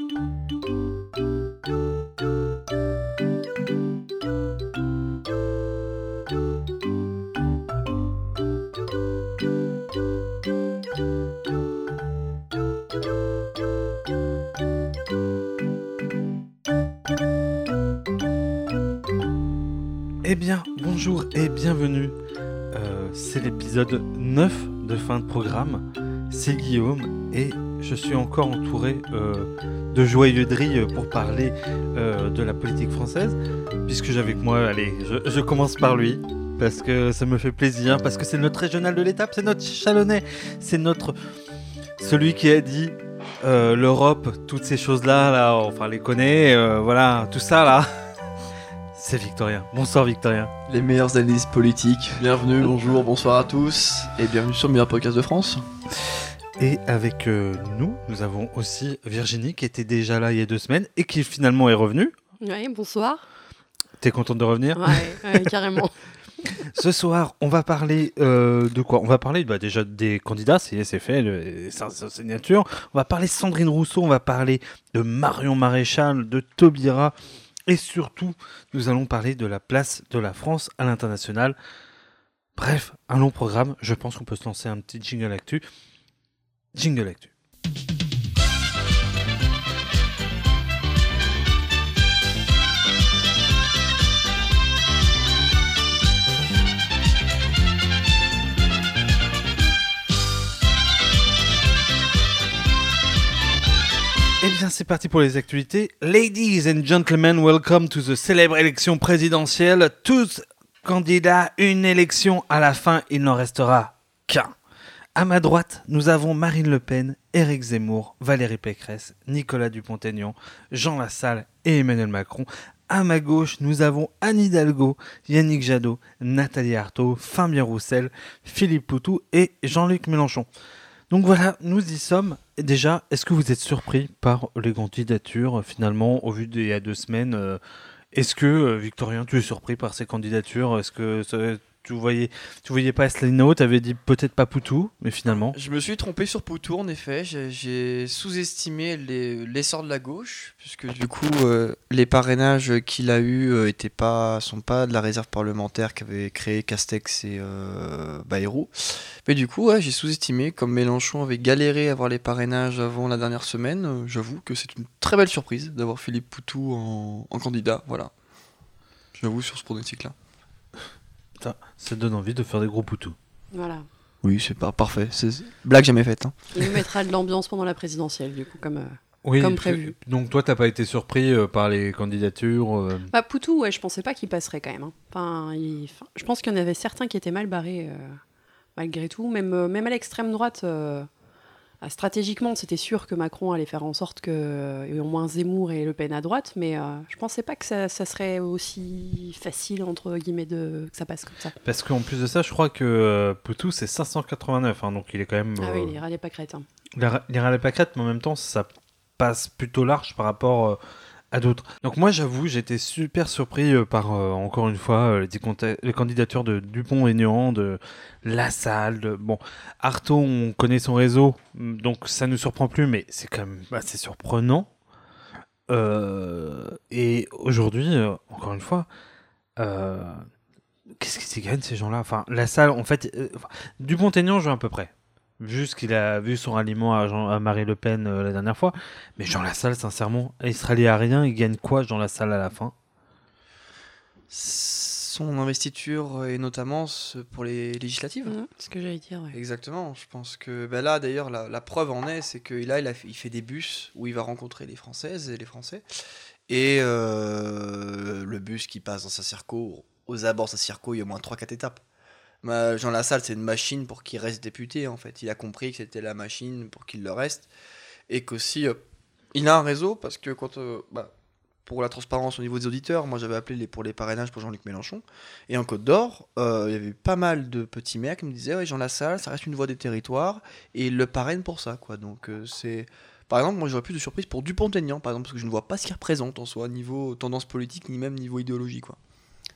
Eh bien, bonjour et bienvenue. Euh, c'est l'épisode 9 de fin de programme. C'est Guillaume et je suis encore entouré euh, de joyeux drilles pour parler euh, de la politique française. Puisque j'ai avec moi, allez, je, je commence par lui. Parce que ça me fait plaisir, parce que c'est notre régional de l'étape, c'est notre chalonnais, c'est notre. Celui qui a dit euh, l'Europe, toutes ces choses-là, là, enfin les connaît, euh, voilà, tout ça là. C'est Victorien. Bonsoir Victorien. Les meilleures analyses politiques. Bienvenue, bonjour, bonsoir à tous et bienvenue sur le meilleur podcast de France. Et avec euh, nous, nous avons aussi Virginie qui était déjà là il y a deux semaines et qui finalement est revenue. Oui, bonsoir. T'es contente de revenir? Ouais, ouais, carrément. Ce soir, on va parler euh, de quoi? On va parler bah, déjà des candidats, c'est fait, le- sa sa signature. On va parler de Sandrine Rousseau, on va parler de Marion Maréchal, de Taubira. Et surtout, nous allons parler de la place de la France à l'international. Bref, un long programme. Je pense qu'on peut se lancer un petit jingle actu. Jingle actu. Eh bien, c'est parti pour les actualités. Ladies and gentlemen, welcome to the célèbre élection présidentielle. Tous candidats, une élection. À la fin, il n'en restera qu'un. À ma droite, nous avons Marine Le Pen, Éric Zemmour, Valérie Pécresse, Nicolas Dupont-Aignan, Jean Lassalle et Emmanuel Macron. À ma gauche, nous avons Anne Hidalgo, Yannick Jadot, Nathalie Arthaud, Fabien Roussel, Philippe Poutou et Jean-Luc Mélenchon. Donc voilà, nous y sommes. Déjà, est-ce que vous êtes surpris par les candidatures finalement au vu d'il y a deux semaines euh, Est-ce que euh, Victorien, tu es surpris par ces candidatures? Est-ce que tu voyais, tu voyais pas Asselineau Tu avais dit peut-être pas Poutou, mais finalement. Je me suis trompé sur Poutou en effet, j'ai- sous-estimé les- l'essor de la gauche, puisque du coup euh, les parrainages qu'il a eu euh, étaient pas, sont pas de la réserve parlementaire qu'avaient créé Castex et euh, Bayrou. Mais du coup j'ai sous-estimé, comme Mélenchon avait galéré à avoir les parrainages avant la dernière semaine, euh, j'avoue que c'est une très belle surprise d'avoir Philippe Poutou en, en candidat, voilà. J'avoue sur ce pronostic-là. Ça, ça donne envie de faire des gros Poutou. Voilà. Oui, c'est pas parfait, c'est blague jamais faite. hein. Il nous mettra de l'ambiance pendant la présidentielle, du coup, comme. euh, Oui, Comme tu- prévu. Donc toi, t'as pas été surpris euh, par les candidatures euh, Bah, Poutou, ouais, je pensais pas qu'il passerait quand même. hein. Enfin, il- enfin, je pense qu'il y en avait certains qui étaient mal barrés, euh, malgré tout. Même, euh, même à l'extrême droite, euh, stratégiquement, c'était sûr que Macron allait faire en sorte qu'il y ait au moins Zemmour et Le Pen à droite, mais euh, je pensais pas que ça, ça serait aussi facile, entre guillemets, de, que ça passe comme ça. Parce qu'en plus de ça, je crois que euh, Poutou, c'est 589, hein, donc il est quand même... Ah oui, euh, il râlait pas crête. hein. Il il râlait pas crête, mais en même temps, ça passe plutôt large par rapport euh, d'autres. Donc moi, j'avoue, j'étais super surpris euh, par, euh, encore une fois, euh, les, candidatures de Dupont-Aignan, de Lassalle, de... Bon, Artaud, on connaît son réseau, mm, donc ça ne nous surprend plus, mais c'est quand même assez surprenant. Et aujourd'hui, encore une fois, qu'est-ce qu'ils gagnent ces gens-là? Enfin, Lassalle, en fait, Dupont-Aignan joue à peu près vu ce qu'il a vu son ralliement à, Jean- à Marie Le Pen euh, la dernière fois. Mais Jean Lassalle, sincèrement, il se rallie à rien, il gagne quoi Jean Lassalle à la fin? Son investiture et notamment pour les législatives. C'est ce que j'allais dire. ouais. Exactement, je pense que ben là d'ailleurs la, la preuve en est, c'est qu'il là il, a fait, il fait des bus où il va rencontrer les Françaises et les Français. Et euh, le bus qui passe dans sa circo, aux abords de sa circo, il y a au moins 3-4 étapes. Ma- Jean Lassalle, c'est une machine pour qu'il reste député en fait. Il a compris que c'était la machine pour qu'il le reste. Et qu'aussi, euh, il a un réseau parce que quand. euh, bah, pour la transparence au niveau des auditeurs, moi j'avais appelé les, pour les parrainages pour Jean-Luc Mélenchon. Et en Côte d'Or, euh, il y avait pas mal de petits maires qui me disaient Jean Lassalle, ça reste une voix des territoires. Et il le parraine pour ça. quoi. Donc c'est. Par exemple, moi j'aurais plus de surprise pour Dupont-Aignan, par exemple, parce que je ne vois pas ce qu'il représente en soi, niveau tendance politique, ni même niveau idéologie. quoi.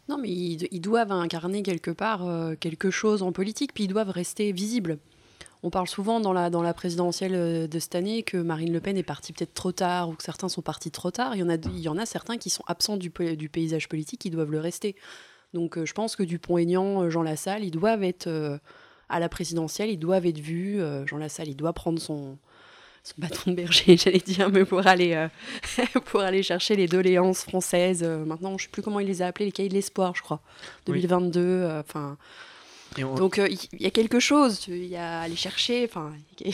Non, mais ils, doivent incarner quelque part euh, quelque chose en politique, puis ils doivent rester visibles. on parle souvent dans la, présidentielle de cette année que Marine Le Pen est partie peut-être trop tard ou que certains sont partis trop tard. Il y en a, certains qui sont absents du, du paysage politique, qui doivent le rester. Donc je pense que Dupont-Aignan, Jean Lassalle, ils doivent être à la présidentielle, ils doivent être vus. Jean Lassalle, il doit prendre son, son bâton de berger, j'allais dire, mais pour aller, euh, pour aller chercher les doléances françaises. Euh, maintenant, je ne sais plus comment il les a appelées, les cahiers de l'espoir, je crois. 2022, euh, enfin. Donc il y, a quelque chose, il y a à aller chercher. Enfin.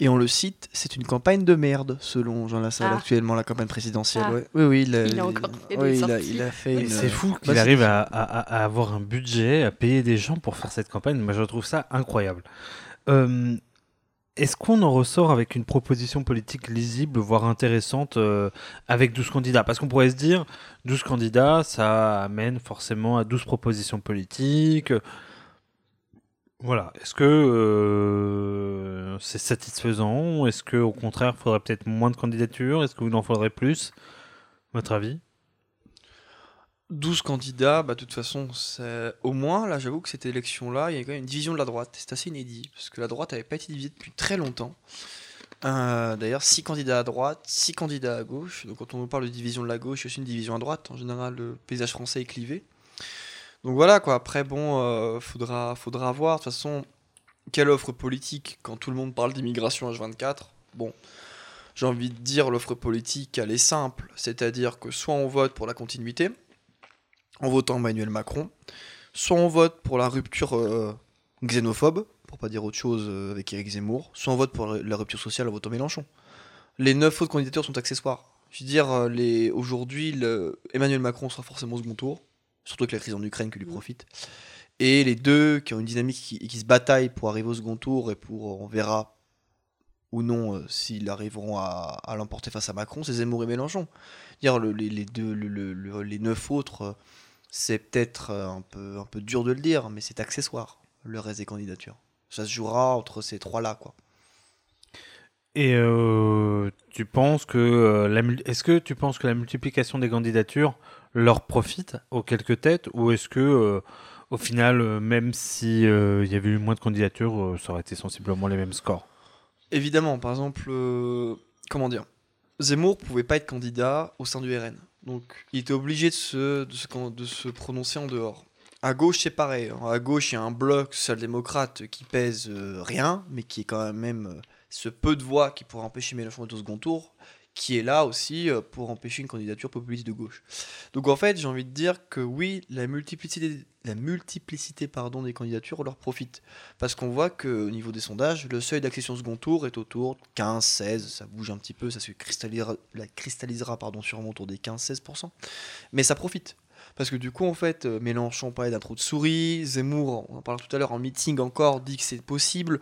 Et on le cite, c'est une campagne de merde, selon Jean Lassalle, ah. actuellement, la campagne présidentielle. Ah. Oui, oui, il a, il a encore fait oui, il a, fait C'est fou qu'il arrive à, à, avoir un budget, à payer des gens pour faire cette campagne. Moi, je trouve ça incroyable. Euh, est-ce qu'on en ressort avec une proposition politique lisible, voire intéressante, euh, avec 12 candidats? Parce qu'on pourrait se dire, 12 candidats, ça amène forcément à 12 propositions politiques. Voilà. Est-ce que euh, c'est satisfaisant? Est-ce qu'au contraire, il faudrait peut-être moins de candidatures? Est-ce qu'il en faudrait plus? Votre avis? 12 candidats, bah, de toute façon, au moins, là, j'avoue que cette élection-là, il y a quand même une division de la droite. C'est assez inédit, parce que la droite n'avait pas été divisée depuis très longtemps. Euh, d'ailleurs, 6 candidats à droite, 6 candidats à gauche. Donc, quand on nous parle de division de la gauche, a aussi une division à droite. En général, le paysage français est clivé. Donc voilà, quoi. Après, bon, euh, faudra, faudra voir. De toute façon, quelle offre politique quand tout le monde parle d'immigration H24 Bon, j'ai envie de dire, l'offre politique, elle est simple. C'est-à-dire que soit on vote pour la continuité, en votant Emmanuel Macron, soit on vote pour la rupture euh, xénophobe, pour pas dire autre chose euh, avec Éric Zemmour, soit on vote pour la rupture sociale en votant Mélenchon. Les neuf autres candidatures sont accessoires. Je veux dire, euh, les... aujourd'hui, Emmanuel Macron sera forcément au second tour, surtout avec la crise en Ukraine qui lui profite. Et les deux qui ont une dynamique qui, qui se bataillent pour arriver au second tour et pour, on verra ou non s'ils arriveront à, l'emporter face à Macron, c'est Zemmour et Mélenchon. Dire les, deux, les neuf autres c'est peut-être euh, un peu, un peu dur de le dire, mais c'est accessoire, le reste des candidatures. Ça se jouera entre ces trois-là, quoi. Et euh, tu penses que euh, la, est-ce que tu penses que la multiplication des candidatures leur profite aux quelques têtes ou est-ce que au final même si il y avait eu moins de candidatures ça aurait été sensiblement les mêmes scores? Évidemment, par exemple comment dire? Zemmour pouvait pas être candidat au sein du RN. Donc il était obligé de se, prononcer en dehors. À gauche, c'est pareil. À gauche, il y a un bloc social-démocrate qui pèse euh, rien, mais qui est quand même euh, ce peu de voix qui pourrait empêcher Mélenchon d'être au second tour, qui est là aussi euh, pour empêcher une candidature populiste de gauche. Donc en fait, j'ai envie de dire que oui, la multiplicité, la multiplicité pardon, des candidatures leur profite. Parce qu'on voit qu'au niveau des sondages, le seuil d'accession second tour est autour de 15, 16, ça bouge un petit peu, ça se cristallisera, sûrement autour des 15-16%. Mais ça profite. Parce que du coup, en fait, euh, Mélenchon parlait d'un trou de souris, Zemmour, on en parlait tout à l'heure en meeting encore, dit que c'est possible.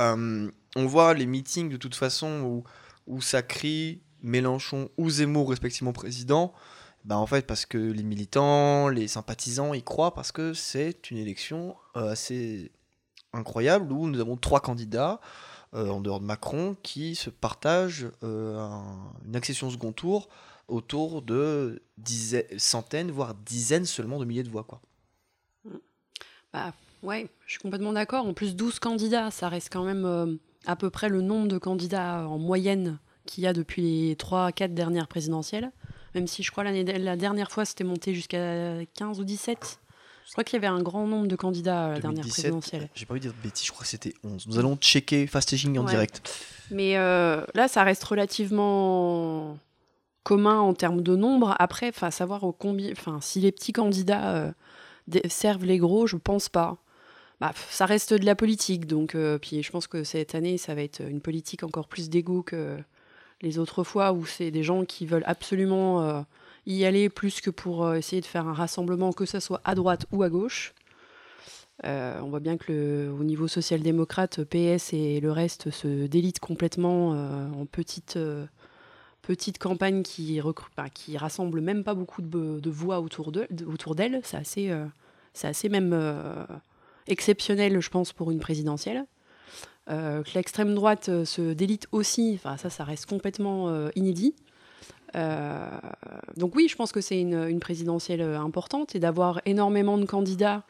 Euh, on voit les meetings de toute façon où où ça crie Mélenchon ou Zemmour respectivement président, bah en fait parce que les militants, les sympathisants y croient parce que c'est une élection euh, assez incroyable où nous avons trois candidats euh, en dehors de Macron qui se partagent euh, une accession second tour autour de dizaines, centaines voire dizaines seulement de milliers de voix quoi. Bah ouais, je suis complètement d'accord. En plus 12 candidats, ça reste quand même à peu près le nombre de candidats en moyenne qu'il y a depuis les 3-4 dernières présidentielles. Même si je crois l'année la dernière fois c'était monté jusqu'à 15 ou 17. Je crois qu'il y avait un grand nombre de candidats à la dernière présidentielle. J'ai pas envie de dire de bêtises, je crois que c'était 11. Nous allons checker fast checking en direct. Mais euh, là, ça reste relativement commun en termes de nombre. Après, savoir au combien, si les petits candidats euh, servent les gros, je pense pas. Bah, ça reste de la politique. Donc, euh, puis je pense que cette année, ça va être une politique encore plus d'égo que les autres fois où c'est des gens qui veulent absolument euh, y aller plus que pour euh, essayer de faire un rassemblement, que ce soit à droite ou à gauche. on voit bien que au niveau social-démocrate, PS et le reste se délitent complètement en petites petite campagne qui, bah, qui rassemble même pas beaucoup de, voix autour d'elle. c'est assez, c'est assez même exceptionnel, je pense, pour une présidentielle. Euh, que l'extrême droite euh, se délite aussi, ça, ça reste complètement euh, inédit. donc oui, je pense que c'est une, présidentielle importante et d'avoir énormément de candidats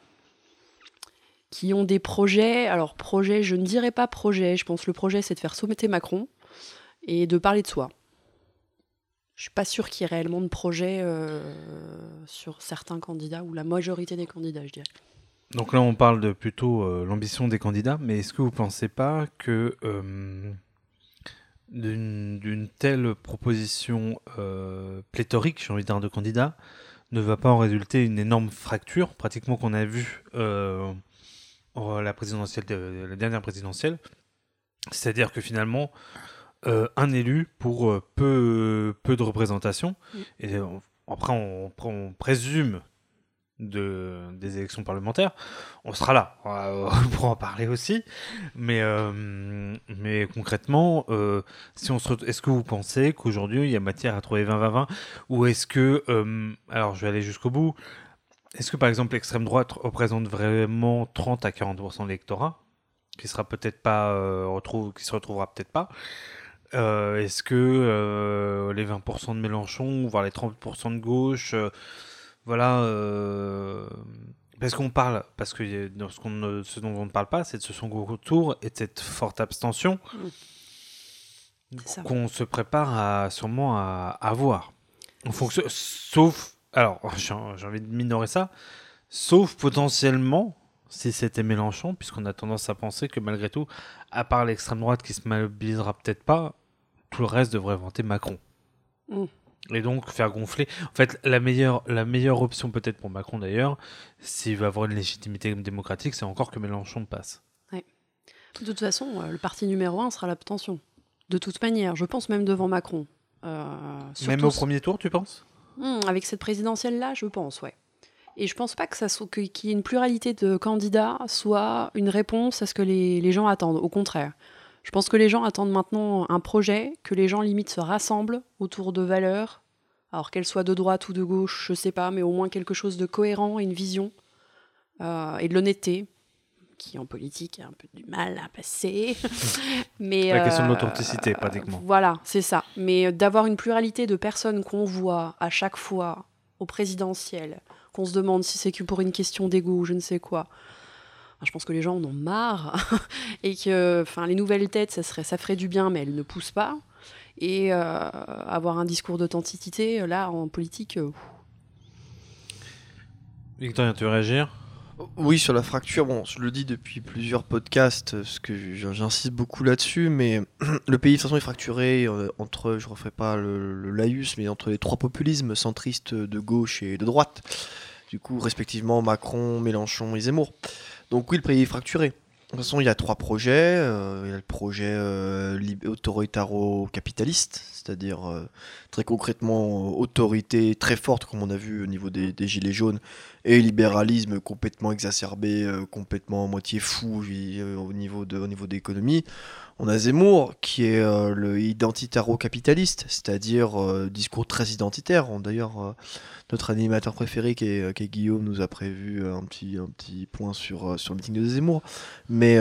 qui ont des projets. Alors, projet, je ne dirais pas projet. Je pense que le projet, c'est de faire sommeter Macron et de parler de soi. Je suis pas sûr qu'il y ait réellement de projet sur certains candidats ou la majorité des candidats, je dirais. Donc là, on parle de plutôt euh, l'ambition des candidats, mais est-ce que vous pensez pas que euh, d'une telle proposition euh, pléthorique, j'ai envie de dire, de candidats, ne va pas en résulter une énorme fracture, pratiquement qu'on a vu euh, la présidentielle, de- la dernière présidentielle, c'est-à-dire que finalement, un élu pour peu, peu de représentation, et on- après on, on présume de, des élections parlementaires, on sera là. Pour en parler aussi. Mais, euh, mais concrètement, euh, si on se est-ce que vous pensez qu'aujourd'hui il y a matière à trouver 20-20-20 Ou est-ce que, euh, alors je vais aller jusqu'au bout, est-ce que par exemple l'extrême droite représente vraiment 30 à 40% de l'électorat qui sera peut-être pas retrouve, qui se retrouvera peut-être pas? Est-ce que les 20% de Mélenchon, voire les 30% de gauche, voilà, euh, parce qu'on parle, parce que dans ce, qu'on ne- ce dont on ne parle pas, c'est de ce second retour et de cette forte abstention ça. qu'on se prépare à, sûrement à avoir. En fonction, sauf, alors j'ai j'ai envie de minorer ça, sauf potentiellement si c'était Mélenchon, puisqu'on a tendance à penser que malgré tout, à part l'extrême droite qui se mobilisera peut-être pas, tout le reste devrait vanter Macron. Mm. Et donc faire gonfler. En fait, la meilleure, la meilleure option peut-être pour Macron d'ailleurs, s'il veut avoir une légitimité démocratique, c'est encore que Mélenchon passe. De toute façon, euh, le parti numéro un sera l'abstention. De toute manière, je pense même devant Macron. Euh, Même au premier tour, tu penses? Hmm, avec cette présidentielle-là, je pense, ouais. Et je pense pas que ça soit qu'il y ait une pluralité de candidats soit une réponse à ce que les, les gens attendent. Au contraire, je pense que les gens attendent maintenant un projet, que les gens limite se rassemblent autour de valeurs, alors qu'elles soient de droite ou de gauche, je sais pas, mais au moins quelque chose de cohérent et une vision euh, et de l'honnêteté, qui en politique a un peu du mal à passer. mais La question de euh, l'authenticité, pratiquement. Voilà, c'est ça. Mais euh, d'avoir une pluralité de personnes qu'on voit à chaque fois au présidentiel, qu'on se demande si c'est que pour une question d'ego ou je ne sais quoi. Enfin, Je pense que les gens en ont marre et que enfin, les nouvelles têtes, ça, serait, ça ferait du bien, mais elles ne poussent pas. Et euh, avoir un discours d'authenticité, là, en politique, euh, Victorien, tu veux réagir? Oui, sur la fracture, bon, je le dis depuis plusieurs podcasts, parce que j'insiste beaucoup là-dessus, mais le pays de toute façon est fracturé euh, entre, je referai pas le, le laïus, mais entre les trois populismes centristes de gauche et de droite. Du coup, respectivement Macron, Mélenchon et Zemmour. Donc oui, le pays est fracturé. De toute façon, il y a trois projets. euh, il y a le projet euh, autoritaro-capitaliste, c'est-à-dire euh, très concrètement autorité très forte, comme on a vu au niveau des gilets jaunes, et libéralisme complètement exacerbé, euh, complètement à moitié fou euh, au niveau de au niveau de l'économie. On a Zemmour qui est euh, le identitaro-capitaliste, c'est-à-dire discours très identitaire. D'ailleurs, notre animateur préféré qui est, qui est Guillaume nous a prévu un petit un petit point sur sur le meeting de Zemmour. Mais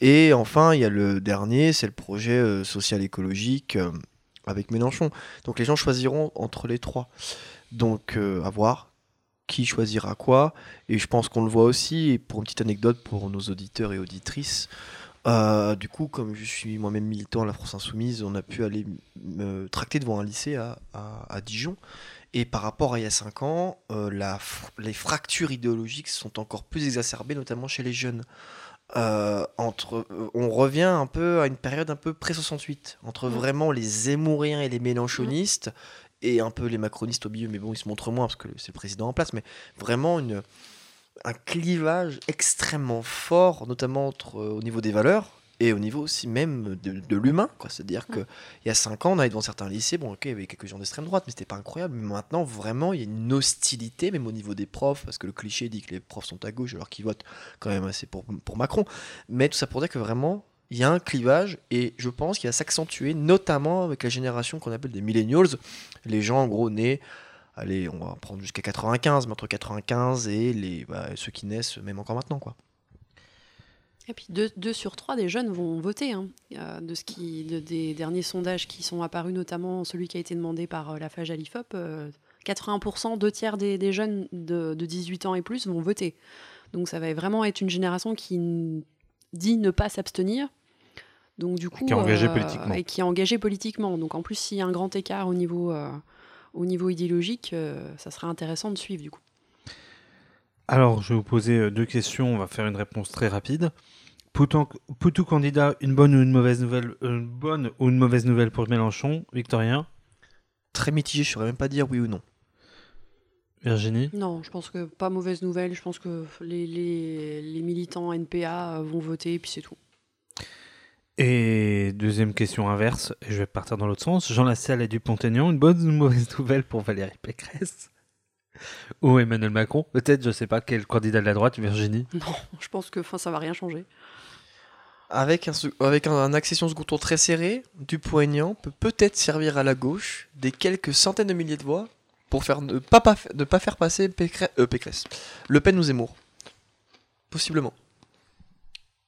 et enfin, il y a le dernier, c'est le projet social écologique avec Mélenchon. Donc les gens choisiront entre les trois. Donc à voir qui choisira quoi. Et je pense qu'on le voit aussi, et pour une petite anecdote pour nos auditeurs et auditrices, euh, du coup, comme je suis moi-même militant à la France Insoumise, on a pu aller me tracter devant un lycée à, à- à Dijon. Et par rapport à il y a 5 ans, euh, la les fractures idéologiques sont encore plus exacerbées, notamment chez les jeunes. Euh, entre, on revient un peu à une période un peu pré-68, entre Mm. vraiment les zémouriens et les mélenchonistes, et un peu les macronistes au milieu, mais bon, ils se montrent moins parce que c'est le président en place, mais vraiment une, un clivage extrêmement fort, notamment entre, euh, au niveau des valeurs et au niveau aussi même de, de l'humain. C'est-à-dire qu'il y a 5 ans, on allait devant certains lycées, bon, ok, il y avait quelques gens d'extrême droite, mais c'était pas incroyable. Mais maintenant, vraiment, il y a une hostilité, même au niveau des profs, parce que le cliché dit que les profs sont à gauche alors qu'ils votent quand même assez pour, pour Macron. Mais tout ça pour dire que vraiment, il y a un clivage et je pense qu'il va s'accentuer, notamment avec la génération qu'on appelle des millennials, les gens en gros nés, allez, on va prendre jusqu'à 95, mais entre 95 et les, bah, ceux qui naissent même encore maintenant. quoi. Et puis deux, deux sur trois des jeunes vont voter. hein. Euh, de ce qui, de- des derniers sondages qui sont apparus, notamment celui qui a été demandé par euh, la FAGE à l'IFOP, euh, 80%, deux tiers des, jeunes de, de 18 ans et plus vont voter. Donc ça va vraiment être une génération qui dit ne pas s'abstenir. Donc du coup, Qui est engagée euh, politiquement. et qui est engagée politiquement. Donc en plus, s'il y a un grand écart au niveau, euh, au niveau idéologique, euh, ça serait intéressant de suivre du coup. Alors, je vais vous poser deux questions. On va faire une réponse très rapide. Poutou, candidat, une bonne ou une mauvaise nouvelle Une bonne ou une mauvaise nouvelle pour Mélenchon Victorien? Très mitigé, je saurais même pas dire oui ou non. Virginie? Non, je pense que pas mauvaise nouvelle. Je pense que les, les, les militants NPA vont voter et puis c'est tout. Et deuxième question inverse, et je vais partir dans l'autre sens. Jean Lassalle et Dupont-Aignan, une bonne ou une mauvaise nouvelle pour Valérie Pécresse Ou Emmanuel Macron? Peut-être, je sais pas, quel candidat de la droite, Virginie? Non, je pense que enfin, ça va rien changer. Avec un, avec un, un accession second tour très serré, Dupont-Aignan peut peut-être servir à la gauche des quelques centaines de milliers de voix pour faire ne pas, pas, ne pas faire passer Pécresse, euh, Pécresse. Le Pen ou Zemmour. Possiblement.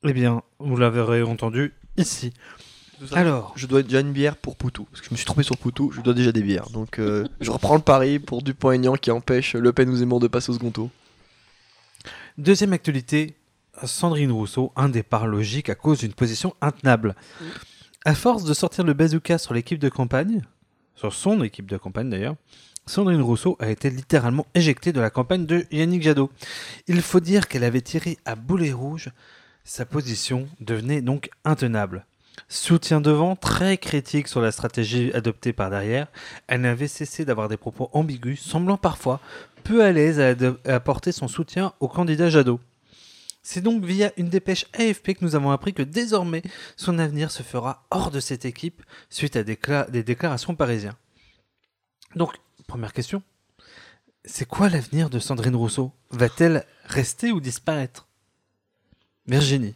Eh bien, vous l'avez entendu ici. Alors, Je dois déjà une bière pour Poutou. Parce que je me suis trompé sur Poutou, je dois déjà des bières. Donc euh, je reprends le pari pour Dupont-Aignan qui empêche Le Pen ou Zemmour de passer au second tour. deuxième actualité, Sandrine Rousseau, un départ logique à cause d'une position intenable. À force de sortir le bazooka sur l'équipe de campagne, sur son équipe de campagne d'ailleurs, Sandrine Rousseau a été littéralement éjectée de la campagne de Yannick Jadot. Il faut dire qu'elle avait tiré à boulet rouge, sa position devenait donc intenable. Soutien devant, très critique sur la stratégie adoptée par derrière, elle n'avait cessé d'avoir des propos ambigus, semblant parfois peu à l'aise à, apporter son soutien au candidat Jadot. C'est donc via une dépêche AFP que nous avons appris que désormais son avenir se fera hors de cette équipe suite à des, cla- des déclarations parisiens. Donc, première question. C'est quoi l'avenir de Sandrine Rousseau? Va-t-elle rester ou disparaître? Virginie.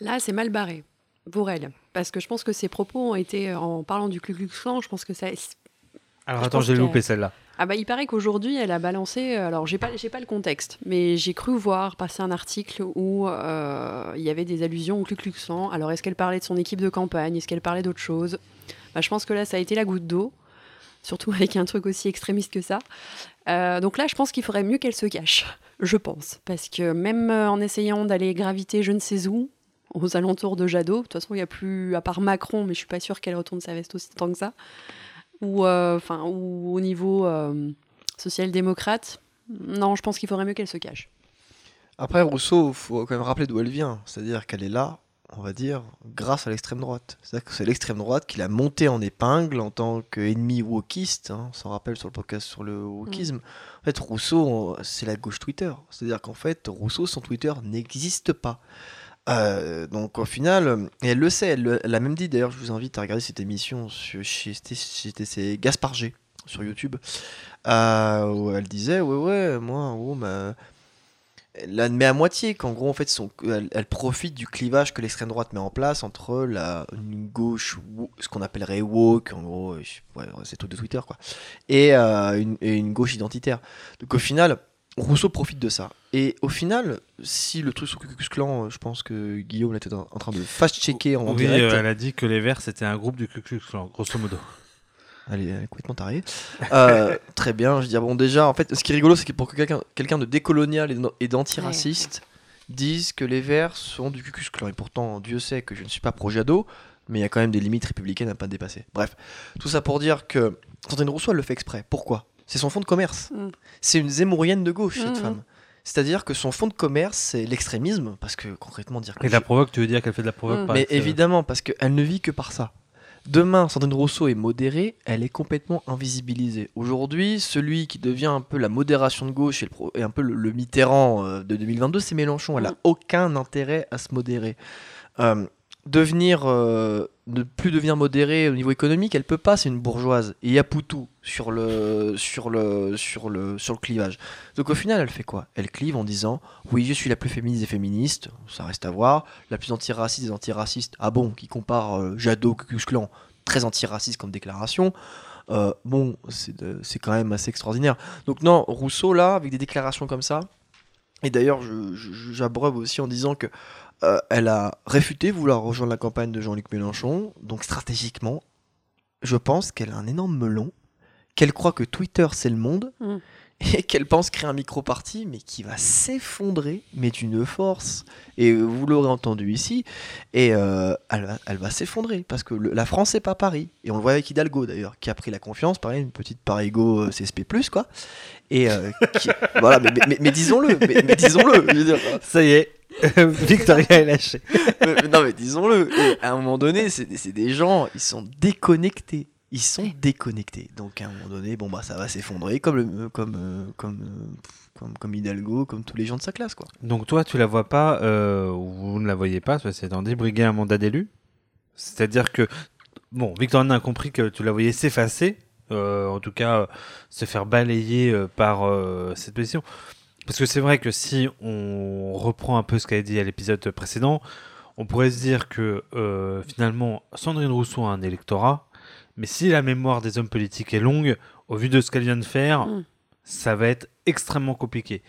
Là, c'est mal barré pour elle. Parce que je pense que ses propos ont été, en parlant du Ku Klux Klan, je pense que ça. Alors Je attends, j'ai loupé celle-là. Ah bah il paraît qu'aujourd'hui, elle a balancé. Alors j'ai pas, j'ai pas le contexte, mais j'ai cru voir passer un article où euh, il y avait des allusions au Ku Klux Klan. Alors est-ce qu'elle parlait de son équipe de campagne? Est-ce qu'elle parlait d'autre chose? Bah, Je pense que là, ça a été la goutte d'eau. Surtout avec un truc aussi extrémiste que ça. Euh, donc là, je pense qu'il faudrait mieux qu'elle se cache. Je pense. Parce que même euh, en essayant d'aller graviter je ne sais où, aux alentours de Jadot, de toute façon, il n'y a plus, à part Macron, mais je suis pas sûre qu'elle retourne sa veste aussi tant que ça. Ou, euh, ou au niveau social-démocrate, non, je pense qu'il faudrait mieux qu'elle se cache. Après, Rousseau, faut quand même rappeler d'où elle vient. C'est-à-dire qu'elle est là, on va dire, grâce à l'extrême droite. C'est-à-dire que c'est l'extrême droite qui l'a montée en épingle en tant qu'ennemi wokiste. Hein, on s'en rappelle sur le podcast sur le wokisme. En fait, Rousseau, c'est la gauche Twitter. C'est-à-dire qu'en fait, Rousseau, son Twitter n'existe pas. Euh, donc au final, et elle le sait, elle, le- elle a même dit d'ailleurs, je vous invite à regarder cette émission sur, chez, Gaspard G sur YouTube, euh, où elle disait, ouais ouais, moi en gros, ma- elle admet à moitié qu'en gros en fait son, elle, elle profite du clivage que l'extrême droite met en place entre la une gauche ce qu'on appellerait woke en gros euh, ouais, c'est tout de Twitter quoi et, euh, une, et une gauche identitaire. Donc au final Rousseau profite de ça. Et au final si le truc sur Ku Klux Klan euh, je pense que Guillaume était en, train de fast-checker en oui, direct. elle a dit que les Verts c'était un groupe du Ku Klux Klan, grosso modo. Elle est, elle est complètement tarée. Euh, très bien, je veux dire, bon, déjà, en fait, ce qui est rigolo, c'est que pour que quelqu'un quelqu'un de décolonial et d'an- et d'antiraciste dise que les Verts sont du Ku Klux Klan. Et pourtant, Dieu sait que je ne suis pas pro-Jadot, mais il y a quand même des limites républicaines à ne pas dépasser. Bref, tout ça pour dire que Sandrine Rousseau, elle le fait exprès. Pourquoi? C'est son fonds de commerce. Mm. C'est une zémourienne de gauche, cette Mhm. femme. C'est-à-dire que son fonds de commerce, c'est l'extrémisme, parce que concrètement, dire que Et la provoque, tu veux dire qu'elle fait de la provoque Mm. par mais excès. évidemment, parce qu'elle ne vit que par ça. Demain, Sandrine Rousseau est modérée, elle est complètement invisibilisée. Aujourd'hui, celui qui devient un peu la modération de gauche et, le pro- et un peu le, le Mitterrand euh, de 2022, c'est Mélenchon. Elle n'a aucun intérêt à se modérer. Euh, devenir, euh, ne plus devenir modérée au niveau économique, elle peut pas, c'est une bourgeoise. Et il y a Poutou sur le, sur, le, sur, le, sur le clivage. Donc au final, elle fait quoi? Elle clive en disant Oui, je suis la plus féministe des féministes, ça reste à voir. La plus antiraciste des antiracistes, ah bon, qui compare euh, Jadot, Ku Klux Klan, très antiraciste comme déclaration. Euh, bon, c'est quand même assez extraordinaire. Donc non, Rousseau, là, avec des déclarations comme ça, et d'ailleurs, j'abreuve aussi en disant que euh, elle a réfuté vouloir rejoindre la campagne de Jean-Luc Mélenchon. Donc stratégiquement, je pense qu'elle a un énorme melon, qu'elle croit que Twitter c'est le monde, Mm. et qu'elle pense créer un micro-parti, mais qui va s'effondrer, mais d'une force. Et vous l'aurez entendu ici, et euh, elle va, elle va s'effondrer, parce que le- la France, c'est pas Paris. Et on le voit avec Hidalgo, d'ailleurs, qui a pris la confiance, pareil, une petite parigo euh, CSP+, quoi. Et euh, qui- voilà, mais, mais- mais disons-le, mais, mais disons-le. Ça y est, Victoria est lâchée. mais- mais non, mais disons-le. À un moment donné, c'est des- gens, ils sont déconnectés. Ils sont déconnectés. Donc à un moment donné, bon bah ça va s'effondrer comme le- comme euh, comme, euh, comme comme Hidalgo, comme tous les gens de sa classe quoi. Donc toi, tu la vois pas, euh, ou vous ne la voyez pas, c'est étant dit, briguer un mandat d'élu C'est-à-dire que, bon, Victorine a compris que tu la voyais s'effacer, euh, en tout cas euh, se faire balayer euh, par euh, cette position. Parce que c'est vrai que si on reprend un peu ce qu'elle a dit à l'épisode précédent, on pourrait se dire que euh, finalement Sandrine Rousseau a un électorat, mais si la mémoire des hommes politiques est longue, au vu de ce qu'elle vient de faire, Mm. ça va être extrêmement compliqué.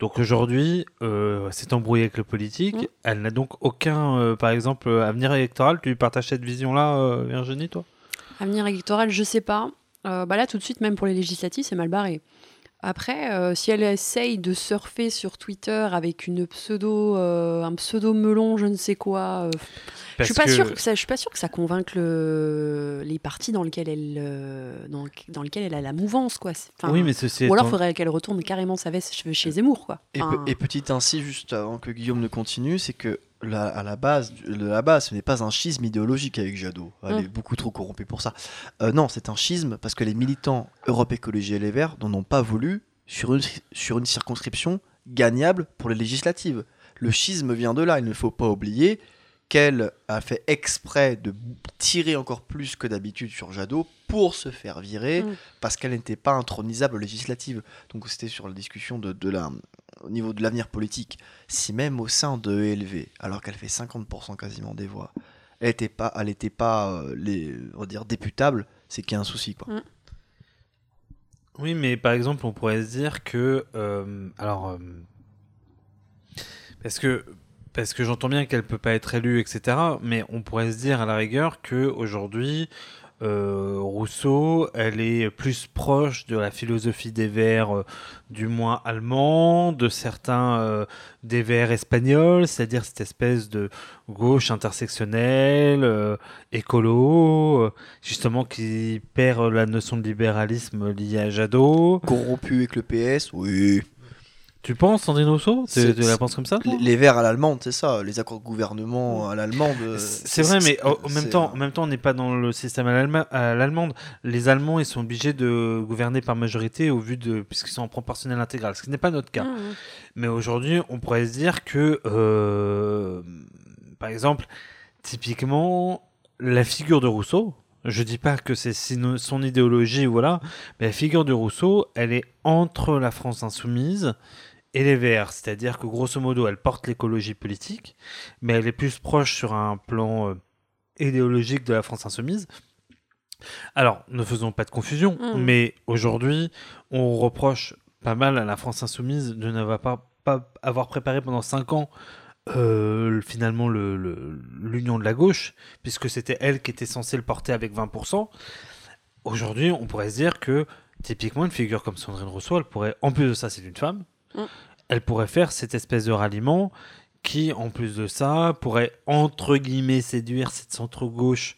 Donc aujourd'hui, euh, c'est embrouillé avec le politique. Mm. Elle n'a donc aucun, euh, par exemple, euh, avenir électoral. Tu partages cette vision-là, euh, Virginie, toi? Avenir électoral, je sais pas. Euh, bah là, tout de suite, même pour les législatives, c'est mal barré. Après, euh, si elle essaye de surfer sur Twitter avec une pseudo, euh, un pseudo melon, je ne sais quoi, euh, je suis pas sûr que ça, je suis pas sûr que ça convainque le, les partis dans lesquels elle, dans, dans lesquels elle a la mouvance, quoi. Enfin, Oui, mais ceci ou alors, étant- il faudrait qu'elle retourne carrément sa veste chez- Zemmour, quoi. Et, pe- et petit ainsi, juste avant que Guillaume ne continue, c'est que la, à la base, la base, ce n'est pas un schisme idéologique avec Jadot. Elle Mm. est beaucoup trop corrompue pour ça. Euh, non, c'est un schisme parce que les militants Europe Écologie et Les Verts n'en ont pas voulu sur une, sur une circonscription gagnable pour les législatives. Le schisme vient de là. Il ne faut pas oublier qu'elle a fait exprès de tirer encore plus que d'habitude sur Jadot pour se faire virer Mm. parce qu'elle n'était pas intronisable aux législatives. Donc c'était sur la discussion de, de la, au niveau de l'avenir politique. Si même au sein de ELV, alors qu'elle fait 50% quasiment des voix, elle n'était pas, elle était pas euh, les, on va dire, députable, c'est qu'il y a un souci. Quoi. Oui, mais par exemple, on pourrait se dire que. euh, alors. euh, parce que. Parce que j'entends bien qu'elle peut pas être élue, etc. Mais on pourrait se dire à la rigueur que aujourd'hui, euh, Rousseau, elle est plus proche de la philosophie des Verts, euh, du moins allemand, de certains euh, des Verts espagnols, c'est-à-dire cette espèce de gauche intersectionnelle, écolo, justement qui perd la notion de libéralisme liée à Jadot. Corrompu avec le PS, oui. Tu penses, Sandrine Rousseau? Tu, la penses comme ça? Les, les Verts à l'allemande, c'est ça. Les accords de gouvernement à l'allemande. euh, C'est vrai, mais en même temps, en même temps, on n'est pas dans le système à l'allemande. Les Allemands, ils sont obligés de gouverner par majorité au vu de puisqu'ils sont en proportionnel intégral, ce qui n'est pas notre cas. mm. Mais aujourd'hui, on pourrait se dire que, euh, par exemple, typiquement, la figure de Rousseau. Je dis pas que c'est son idéologie, voilà, mais la figure de Rousseau, elle est entre la France insoumise et les Verts, c'est-à-dire que grosso modo, elle porte l'écologie politique, mais elle est plus proche sur un plan euh, idéologique de la France insoumise. Alors, ne faisons pas de confusion, Mm. mais aujourd'hui, on reproche pas mal à la France insoumise de n'avoir pas, pas avoir préparé pendant 5 ans euh, finalement le- le- l'union de la gauche, puisque c'était elle qui était censée le porter avec 20%. Aujourd'hui, on pourrait se dire que typiquement une figure comme Sandrine Rousseau, elle pourrait, en plus de ça, c'est une femme, Mm. elle pourrait faire cette espèce de ralliement qui, en plus de ça, pourrait entre guillemets séduire cette centre-gauche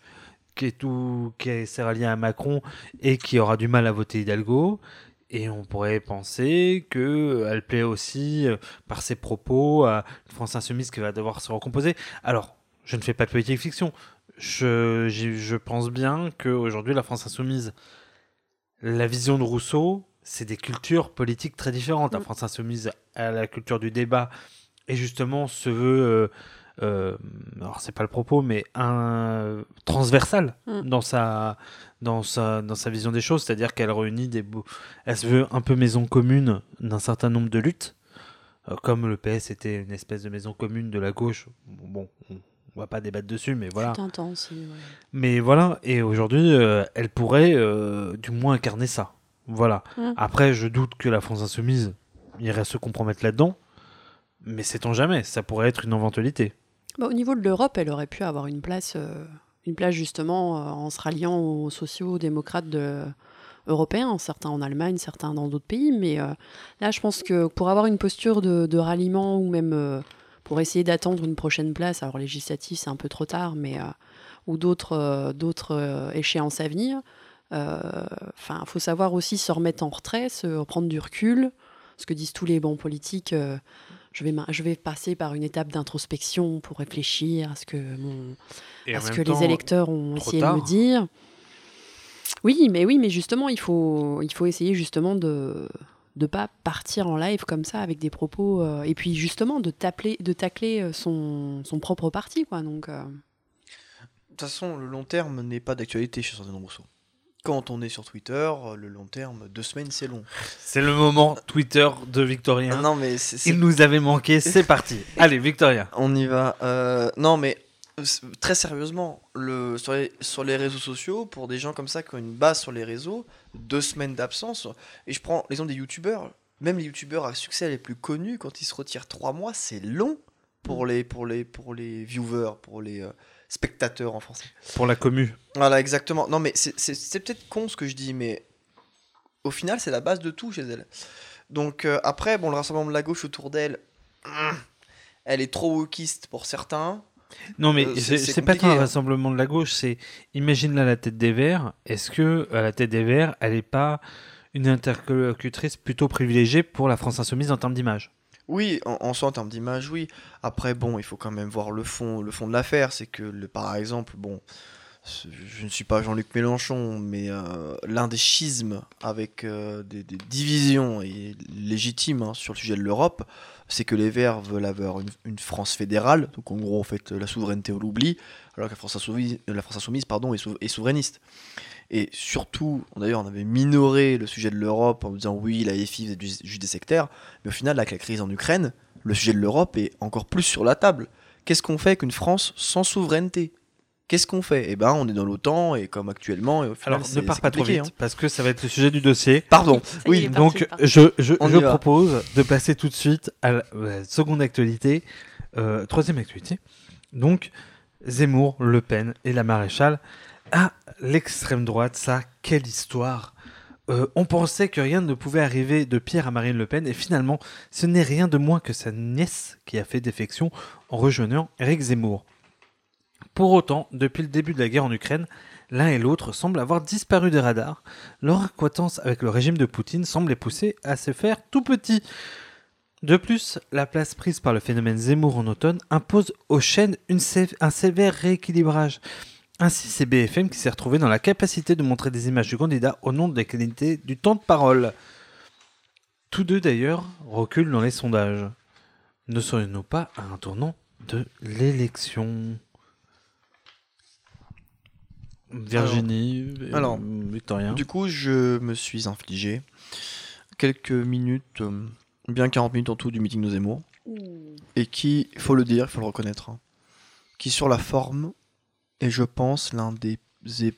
qui est tout, qui est à Macron et qui aura du mal à voter Hidalgo. Et on pourrait penser que elle plaît aussi euh, par ses propos à une France insoumise qui va devoir se recomposer. Alors, je ne fais pas de politique fiction. Je, je pense bien qu'aujourd'hui, la France insoumise, la vision de Rousseau, c'est des cultures politiques très différentes. La Mm. France insoumise a la culture du débat et justement se veut, euh, euh, alors c'est pas le propos, mais un transversal Mm. dans sa dans sa dans sa vision des choses, c'est-à-dire qu'elle réunit des beaux, elle se veut un peu maison commune d'un certain nombre de luttes, Euh, comme le PS était une espèce de maison commune de la gauche. Bon, on, va pas débattre dessus, mais voilà. Aussi, ouais. Mais voilà, et aujourd'hui, euh, elle pourrait euh, du moins incarner ça. Voilà. Après, je doute que la France insoumise irait se compromettre là-dedans, mais sait-on jamais, ça pourrait être une éventualité. Bah, au niveau de l'Europe, elle aurait pu avoir une place, euh, une place justement euh, en se ralliant aux sociaux-démocrates de, européens, certains en Allemagne, certains dans d'autres pays. Mais là, je pense que pour avoir une posture de, ralliement ou même pour essayer d'attendre une prochaine place, alors législative, c'est un peu trop tard, mais ou d'autres d'autres échéances à venir. Enfin, il faut savoir aussi se remettre en retrait, se prendre du recul. Ce que disent tous les bons politiques, je vais, je vais passer par une étape d'introspection pour réfléchir à ce que, mon, à ce que les électeurs ont essayé de me dire. Oui, mais oui, mais justement, il faut, il faut essayer justement de ne pas partir en live comme ça avec des propos euh, et puis justement de tacler, de tacler euh, son, son propre parti quoi. Donc. Euh. De toute façon, le long terme n'est pas d'actualité chez Sandrine Rousseau quand on est sur Twitter, le long terme, deux semaines, c'est long. C'est le moment Twitter de Victorien. Non, mais Il nous avait manqué, c'est parti. Allez, Victorien. On y va. Euh, non, mais très sérieusement, le, sur, les, sur les réseaux sociaux, pour des gens comme ça qui ont une base sur les réseaux, deux semaines d'absence, et je prends l'exemple des youtubeurs, même les youtubeurs à succès les plus connus, quand ils se retirent trois mois, c'est long pour les, pour les, pour les viewers, pour les... Euh, spectateur en français. Pour la commu. Voilà, exactement. Non, mais c'est peut-être con ce que je dis, mais au final, c'est la base de tout chez elle. Donc euh, après, bon, le rassemblement de la gauche autour d'elle, elle est trop wokiste pour certains. Non, mais euh, c'est pas tant un hein. rassemblement de la gauche, c'est imagine là la tête des Verts. Est-ce que à la tête des Verts, elle n'est pas une interlocutrice plutôt privilégiée pour la France Insoumise en termes d'image? Oui, en, soi, en termes d'image, oui. Après, bon, il faut quand même voir le fond, le fond de l'affaire. C'est que, le, par exemple, bon, je ne suis pas Jean-Luc Mélenchon, mais euh, l'un des schismes avec euh, des, divisions et légitimes hein, sur le sujet de l'Europe, c'est que les Verts veulent avoir une, France fédérale, donc en gros, en fait, la souveraineté, on l'oublie, alors que la France insoumise, la France insoumise pardon, est souverainiste. Et surtout, d'ailleurs, on avait minoré le sujet de l'Europe en disant oui, la FI est juste des sectaires. Mais au final, avec la crise en Ukraine, le sujet de l'Europe est encore plus sur la table. Qu'est-ce qu'on fait avec une France sans souveraineté? Qu'est-ce qu'on fait? Eh ben, on est dans l'OTAN et comme actuellement. Et au final, Alors, ne pars pas trop vite hein. parce que ça va être le sujet du dossier. Pardon. oui. donc, je, je, je propose de passer tout de suite à la, seconde actualité, euh, troisième actualité. Donc, Zemmour, Le Pen et la maréchale. Ah, l'extrême droite, ça, quelle histoire euh, on pensait que rien ne pouvait arriver de pire à Marine Le Pen, et finalement, ce n'est rien de moins que sa nièce qui a fait défection en rejoignant Eric Zemmour. Pour autant, depuis le début de la guerre en Ukraine, l'un et l'autre semblent avoir disparu des radars. Leur acquaintance avec le régime de Poutine semble les pousser à se faire tout petit. De plus, la place prise par le phénomène Zemmour en automne impose aux chaînes un sévère rééquilibrage. Ainsi, c'est BFM qui s'est retrouvé dans la capacité de montrer des images du candidat au nom de la qualité du temps de parole. Tous deux d'ailleurs reculent dans les sondages. Ne serions-nous pas à un tournant de l'élection? Virginie, alors, Victorien. Du coup, je me suis infligé quelques minutes, euh, bien 40 minutes en tout du meeting de Zemmour, et qui, il faut le dire, il faut le reconnaître, hein, qui sur la forme est, je pense, l'un des,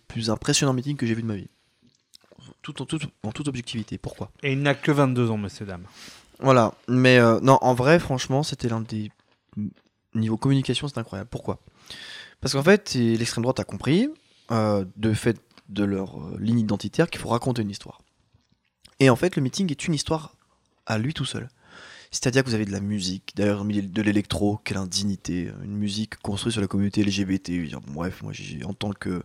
plus impressionnants meetings que j'ai vu de ma vie. Tout en, tout, en toute objectivité. Pourquoi? Et il n'a que 22 ans, messieurs, dames. Voilà. Mais euh, non, en vrai, franchement, c'était l'un des. Niveau communication, c'est incroyable. Pourquoi? Parce qu'en fait, l'extrême droite a compris, euh, de fait de leur euh, ligne identitaire, qu'il faut raconter une histoire. Et en fait, le meeting est une histoire à lui tout seul. C'est-à-dire que vous avez de la musique, d'ailleurs de l'électro, quelle indignité, une musique construite sur la communauté LGBT. bref, moi en tant que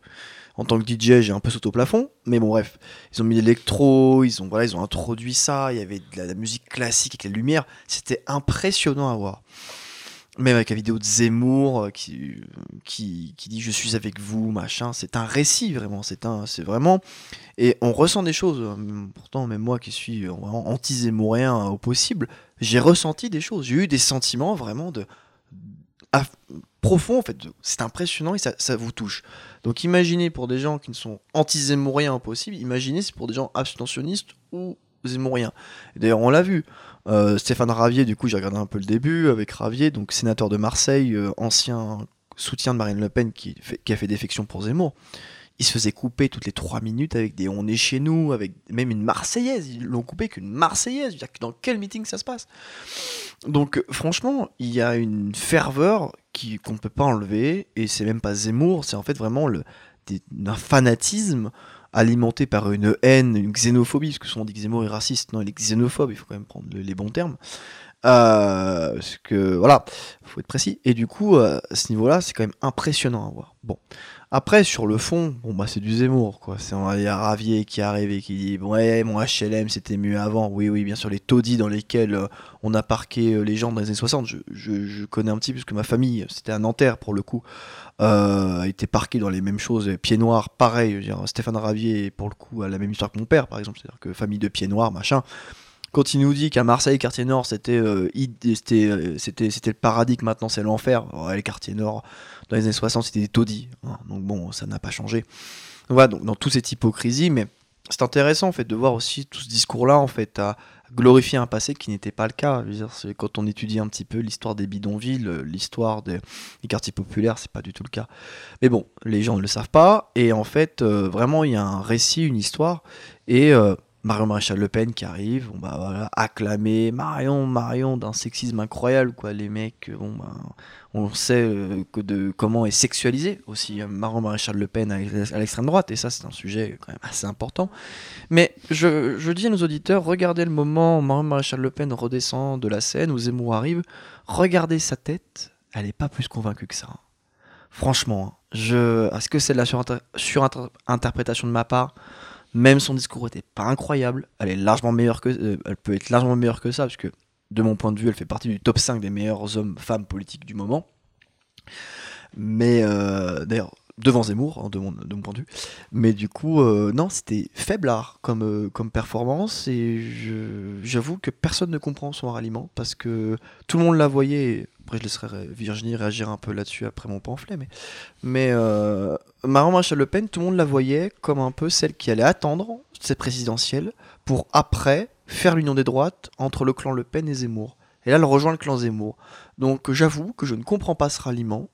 en tant que DJ, j'ai un peu sauté au plafond, mais bon bref, ils ont mis l'électro, ils ont voilà, ils ont introduit ça, il y avait de la, musique classique avec la lumière, c'était impressionnant à voir. Même avec la vidéo de Zemmour euh, qui, qui, qui dit je suis avec vous, machin, c'est un récit vraiment, c'est un, c'est vraiment, et on ressent des choses. Pourtant, même moi qui suis anti-zémourien au possible, j'ai ressenti des choses. J'ai eu des sentiments vraiment de profonds en fait. C'est impressionnant et ça, ça, vous touche. Donc imaginez pour des gens qui ne sont anti-zémouriens possible, imaginez c'est pour des gens abstentionnistes ou zémouriens. D'ailleurs, on l'a vu. Euh, Stéphane Ravier, du coup, j'ai regardé un peu le début avec Ravier, donc sénateur de Marseille, euh, ancien soutien de Marine Le Pen qui, qui a fait défection pour Zemmour il se faisait couper toutes les trois minutes avec des on est chez nous, avec même une Marseillaise. Ils l'ont coupé qu'une Marseillaise. Dans quel meeting ça se passe? Donc, franchement, il y a une ferveur qu'on ne peut pas enlever. Et c'est même pas Zemmour, c'est en fait vraiment le, un fanatisme alimenté par une haine, une xénophobie, parce que souvent on dit que est raciste, non, il est xénophobe, il faut quand même prendre les bons termes. Euh, parce que voilà, faut être précis. Et du coup, à ce niveau-là, c'est quand même impressionnant à voir. Bon, après, sur le fond, bon, bah, c'est du Zemmour, quoi. C'est il y a Ravier qui arrive et qui dit Ouais, mon HLM, c'était mieux avant. Oui, oui, bien sûr, les taudis dans lesquels euh, on a parqué euh, les gens dans les années 60. Je, je, connais un petit, parce que ma famille, c'était un Nanterre pour le coup, euh, a été parqué dans les mêmes choses. Pieds noirs, pareil. Dire, Stéphane Ravier, pour le coup, a la même histoire que mon père, par exemple. C'est-à-dire que famille de pieds noirs, machin quand il nous dit qu'à Marseille, quartier nord, c'était c'était c'était le paradis, que maintenant c'est l'enfer. Ouais, les quartiers nord, dans les années 60, c'était des taudis. Hein. donc bon, ça n'a pas changé. Voilà, donc dans toute cette hypocrisie, mais c'est intéressant en fait de voir aussi tout ce discours-là en fait à glorifier un passé qui n'était pas le cas. quand on étudie un petit peu l'histoire des bidonvilles, l'histoire des, quartiers populaires, c'est pas du tout le cas. Mais bon, les gens ne le savent pas et en fait, euh, vraiment, il y a un récit, une histoire et euh, Marion Maréchal Le Pen qui arrive, on bah voilà, acclamé Marion, Marion d'un sexisme incroyable quoi. Les mecs, bon bah, on sait euh, que de comment est sexualisé aussi euh, Marion Maréchal Le Pen à l'extrême droite et ça c'est un sujet quand même assez important. Mais je, dis à nos auditeurs, regardez le moment où Marion Maréchal Le Pen redescend de la scène où Zemmour arrive, regardez sa tête, elle n'est pas plus convaincue que ça. Franchement, hein. je, est-ce que c'est de la surinterprétation de ma part? Même son discours était pas incroyable. Elle est largement meilleure que, euh, elle peut être largement meilleure que ça, parce que de mon point de vue, elle fait partie du top 5 des meilleurs hommes, femmes politiques du moment. Mais euh, d'ailleurs, devant Zemmour, hein, de, mon, de, mon, point de vue. Mais du coup, euh, non, c'était faiblard comme, comme performance. Et j'avoue que personne ne comprend son ralliement parce que tout le monde la voyait après, je laisserai Virginie réagir un peu là-dessus après mon pamphlet. Mais, mais euh, Marion Le Pen, tout le monde la voyait comme un peu celle qui allait attendre cette présidentielle pour après faire l'union des droites entre le clan Le Pen et Zemmour. Et là, elle rejoint le clan Zemmour. Donc j'avoue que je ne comprends pas ce ralliement.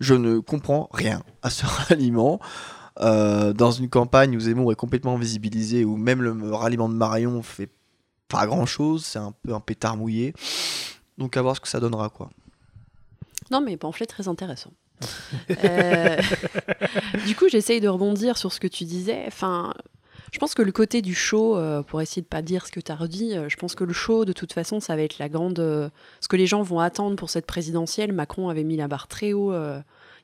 Je ne comprends rien à ce ralliement. Euh, dans une campagne où Zemmour est complètement visibilisé, où même le ralliement de Marion fait pas grand chose, c'est un peu un pétard mouillé. Donc à voir ce que ça donnera quoi. Non, mais pamphlet très intéressant. Euh, du coup, j'essaye de rebondir sur ce que tu disais. Enfin, je pense que le côté du show, euh, pour essayer de pas dire ce que tu as redit, euh, je pense que le show, de toute façon, ça va être la grande. ce que les gens vont attendre pour cette présidentielle. Macron avait mis la barre très haut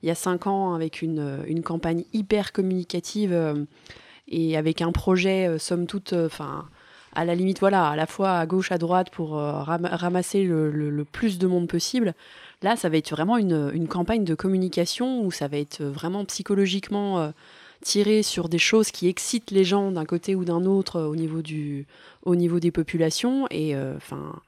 il y a cinq ans avec une, une campagne hyper communicative et avec un projet, somme toute, enfin à la limite, voilà, à la fois à gauche, à droite pour ramasser le, le, plus de monde possible. Là, ça va être vraiment une, campagne de communication où ça va être vraiment psychologiquement euh, tiré sur des choses qui excitent les gens d'un côté ou d'un autre euh, au, niveau du, au niveau des populations. Et euh, enfin.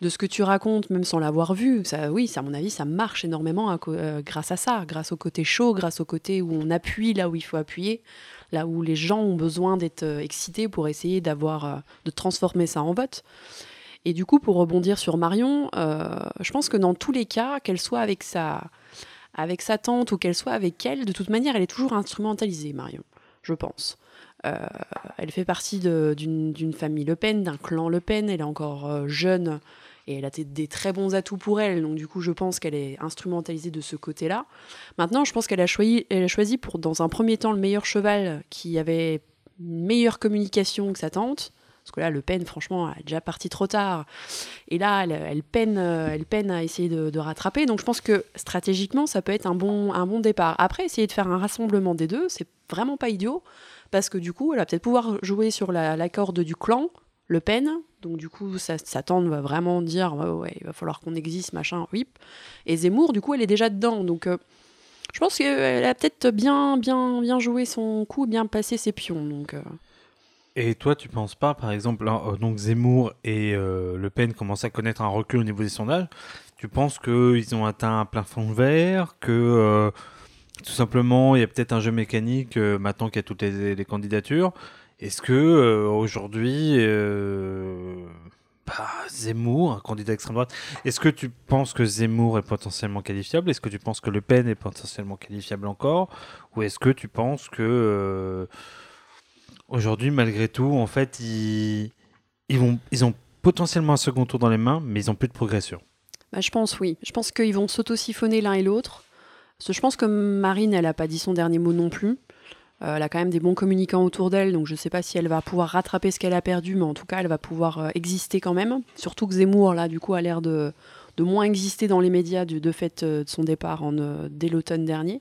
de ce que tu racontes, même sans l'avoir vu, ça, oui, ça, à mon avis, ça marche énormément grâce à ça, grâce au côté chaud, grâce au côté où on appuie là où il faut appuyer, là où les gens ont besoin d'être excités pour essayer d'avoir, de transformer ça en vote. Et du coup, pour rebondir sur Marion, euh, je pense que dans tous les cas, qu'elle soit avec sa, avec sa tante ou qu'elle soit avec elle, de toute manière, elle est toujours instrumentalisée, Marion, je pense. Euh, elle fait partie d'une famille Le Pen, d'un clan Le Pen, elle est encore euh, jeune et elle a des, très bons atouts pour elle, donc du coup je pense qu'elle est instrumentalisée de ce côté-là. Maintenant, je pense qu'elle a, choisi, elle a choisi pour, dans un premier temps, le meilleur cheval qui avait meilleure communication que sa tante, parce que là, Le Pen, franchement, elle est déjà partie trop tard. Et là, elle, peine, euh, elle peine à essayer de, rattraper. Donc je pense que stratégiquement, ça peut être un bon, départ. Après, essayer de faire un rassemblement des deux, c'est vraiment pas idiot. Parce que du coup, elle va peut-être pouvoir jouer sur la, corde du clan, Le Pen. Donc du coup, sa, tante va vraiment dire ouais, il va falloir qu'on existe, machin, oui. Et Zemmour, du coup, elle est déjà dedans. Donc euh, je pense qu'elle a peut-être bien, bien, bien joué son coup, bien passé ses pions. Donc. Euh, et toi, tu penses pas, par exemple, euh, donc Zemmour et euh, Le Pen commencent à connaître un recul au niveau des sondages. Tu penses qu'ils ont atteint un plein fond vert, que euh, tout simplement il y a peut-être un jeu mécanique maintenant qu'il y a toutes les, candidatures. Est-ce que aujourd'hui, bah, Zemmour, un candidat extrême droite, est-ce que tu penses que Zemmour est potentiellement qualifiable? Est-ce que tu penses que Le Pen est potentiellement qualifiable encore? Ou est-ce que tu penses que Aujourd'hui, malgré tout, en fait, ils, vont, ils ont potentiellement un second tour dans les mains, mais ils n'ont plus de progression. Bah, je pense, oui. Je pense qu'ils vont s'auto-siphonner l'un et l'autre. Je pense que Marine, elle n'a pas dit son dernier mot non plus. Euh, elle a quand même des bons communicants autour d'elle, donc je ne sais pas si elle va pouvoir rattraper ce qu'elle a perdu, mais en tout cas, elle va pouvoir euh, exister quand même. Surtout que Zemmour, là, du coup, a l'air de, moins exister dans les médias du, de fait euh, de son départ en, dès l'automne dernier.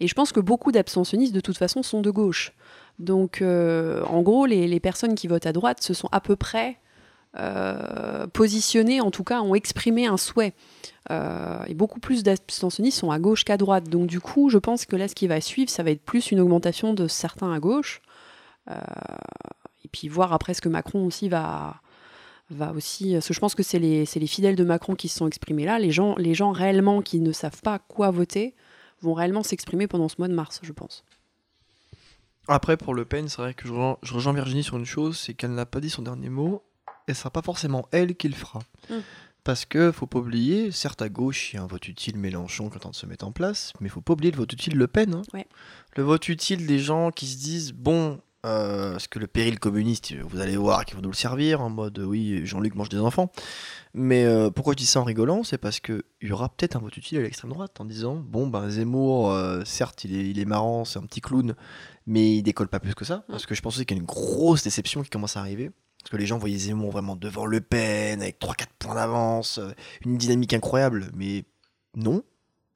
Et je pense que beaucoup d'abstentionnistes, de toute façon, sont de gauche. Donc, euh, en gros, les, personnes qui votent à droite se sont à peu près euh, positionnées, en tout cas, ont exprimé un souhait. Euh, et beaucoup plus d'abstentionnistes sont à gauche qu'à droite. Donc, du coup, je pense que là, ce qui va suivre, ça va être plus une augmentation de certains à gauche. Et puis, voir après ce que Macron aussi va, va aussi. Je pense que c'est les, fidèles de Macron qui se sont exprimés là. Gens, les gens réellement qui ne savent pas quoi voter vont réellement s'exprimer pendant ce mois de mars, je pense. Après, pour Le Pen, c'est vrai que je rejoins, je rejoins Virginie sur une chose, c'est qu'elle n'a pas dit son dernier mot, et ce sera pas forcément elle qui le fera. Mm. Parce que faut pas oublier, certes à gauche, il y a un vote utile Mélenchon qui est en train de se mettre en place, mais faut pas oublier le vote utile Le Pen. hein. Ouais. Le vote utile des gens qui se disent, bon, euh, parce que le péril communiste, vous allez voir qu'ils vont nous le servir, en mode, oui, Jean-Luc mange des enfants. Mais euh, pourquoi je dis ça en rigolant C'est parce qu'il y aura peut-être un vote utile à l'extrême droite en disant, bon, ben Zemmour, euh, certes, il est, il est marrant, c'est un petit clown, mais il décolle pas plus que ça. Parce que je pense aussi qu'il y a une grosse déception qui commence à arriver. Parce que les gens voyaient Zemmour vraiment devant Le Pen, avec 3-4 points d'avance, euh, une dynamique incroyable, mais non.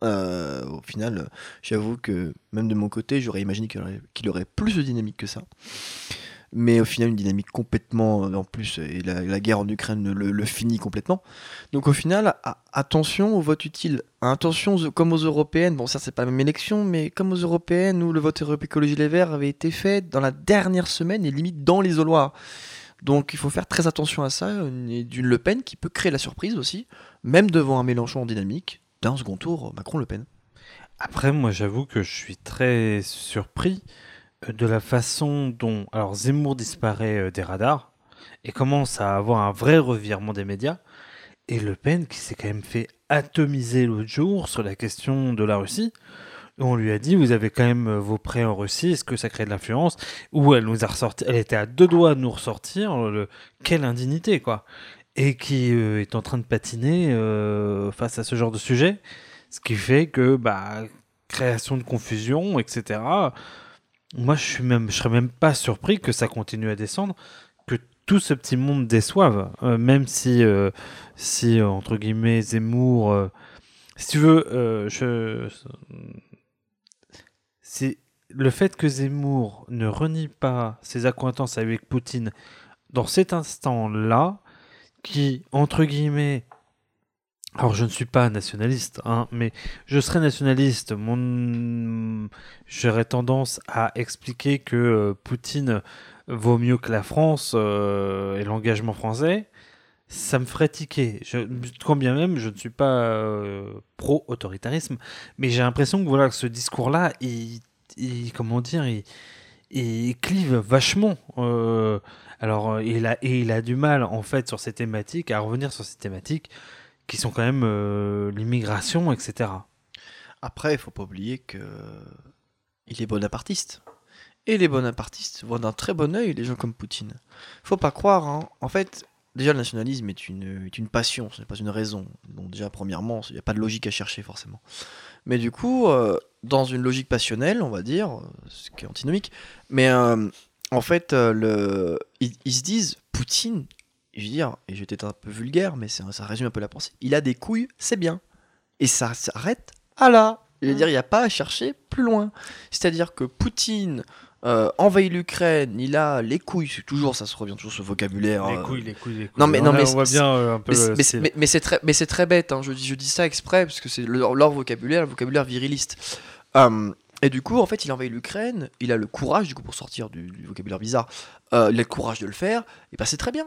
Euh, au final, euh, j'avoue que même de mon côté, j'aurais imaginé qu'il aurait, qu'il aurait plus de dynamique que ça. Mais au final, une dynamique complètement, euh, en plus, et la, guerre en Ukraine le, finit complètement. Donc au final, attention au vote utile. Attention, comme aux européennes, bon ça c'est pas la même élection, mais comme aux européennes où le vote Europe Écologie Les Verts avait été fait dans la dernière semaine et limite dans l'isoloir. Donc il faut faire très attention à ça, et d'une Le Pen qui peut créer la surprise aussi, même devant un Mélenchon en dynamique, d'un second tour Macron-Le Pen. Après, moi, j'avoue que je suis très surpris euh, de la façon dont alors Zemmour disparaît euh, des radars et commence à avoir un vrai revirement des médias. Et Le Pen qui s'est quand même fait atomiser l'autre jour sur la question de la Russie. On lui a dit, vous avez quand même euh, vos prêts en Russie, est-ce que ça crée de l'influence? Ou elle nous a ressorti, elle était à deux doigts de nous ressortir, le, quelle indignité quoi Et qui euh, est en train de patiner face à ce genre de sujet. Ce qui fait que, bah, création de confusion, etc. Moi, je suis même, je serais même pas surpris que ça continue à descendre, que tout ce petit monde déçoive, euh, même si, euh, si entre guillemets, Zemmour, euh, si tu veux, je, c'est le fait que Zemmour ne renie pas ses accointances avec Poutine dans cet instant-là, qui, entre guillemets, alors je ne suis pas nationaliste, hein, mais je serais nationaliste. Mon... J'aurais tendance à expliquer que euh, Poutine vaut mieux que la France euh, et l'engagement français. Ça me ferait tiquer. Je, quand bien même, je ne suis pas euh, pro-autoritarisme, mais j'ai l'impression que voilà ce discours-là, il, il- comment dire, il, il clive vachement. Alors, il a, et il a du mal, en fait, sur ces thématiques, à revenir sur ces thématiques qui sont quand même euh, l'immigration, etc. Après, il faut pas oublier que il est bonapartiste. Et les bonapartistes voient d'un très bon œil les gens comme Poutine. Faut pas croire, hein. En fait, déjà le nationalisme est une, est une passion, ce n'est pas une raison. Donc déjà, premièrement, il n'y a pas de logique à chercher forcément. Mais du coup, euh, dans une logique passionnelle, on va dire, ce qui est antinomique, mais euh, en fait, le, ils se disent, Poutine, je veux dire, et je vais être un peu vulgaire, mais c'est- ça résume un peu la pensée, il a des couilles, c'est bien. Et ça s'arrête à là. Je veux dire, il n'y a pas à chercher plus loin. C'est-à-dire que Poutine euh, envahit l'Ukraine, il a les couilles, c'est toujours, ça se revient toujours ce vocabulaire. les euh, couilles, les couilles, les couilles. non, mais- non, mais on voit c'est- bien euh, un peu mais, le c'est- mais, style. mais- mais c'est très, mais c'est très bête. hein. Je, dis, je dis ça exprès parce que c'est leur, leur vocabulaire, le vocabulaire viriliste. Et du coup, en fait, il envahit l'Ukraine. Il a le courage, du coup, pour sortir du, du vocabulaire bizarre, euh, il a le courage de le faire. Et bah, c'est très bien.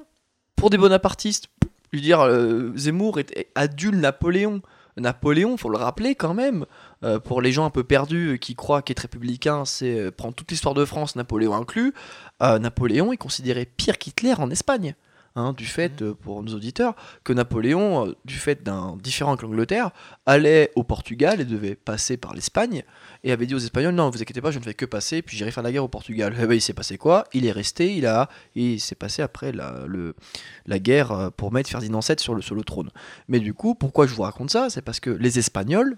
Pour des bonapartistes, veux dire, euh, Zemmour est, adule Napoléon. Napoléon, faut le rappeler quand même, euh, pour les gens un peu perdus qui croient qu'être républicain, c'est euh, prendre toute l'histoire de France, Napoléon inclus. Napoléon est considéré pire qu'Hitler en Espagne. Hein, du fait, euh, pour nos auditeurs, que Napoléon, euh, du fait d'un différent avec l'Angleterre, allait au Portugal et devait passer par l'Espagne, et avait dit aux Espagnols, non, vous inquiétez pas, je ne fais que passer, puis j'irai faire la guerre au Portugal. Et ben, il s'est passé quoi? Il est resté, il a, il s'est passé après la, le, la guerre euh, pour mettre Ferdinand VII sur le, sur le trône. Mais du coup, pourquoi je vous raconte ça? C'est parce que les Espagnols,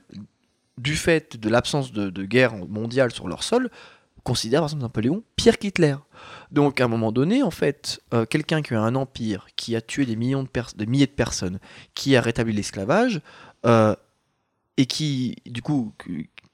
du fait de l'absence de, de guerre mondiale sur leur sol, considère par exemple Napoléon pire qu'Hitler. Donc à un moment donné, en fait, euh, quelqu'un qui a un empire, qui a tué des, millions de, pers- de milliers de personnes, qui a rétabli l'esclavage, euh, et qui, du coup,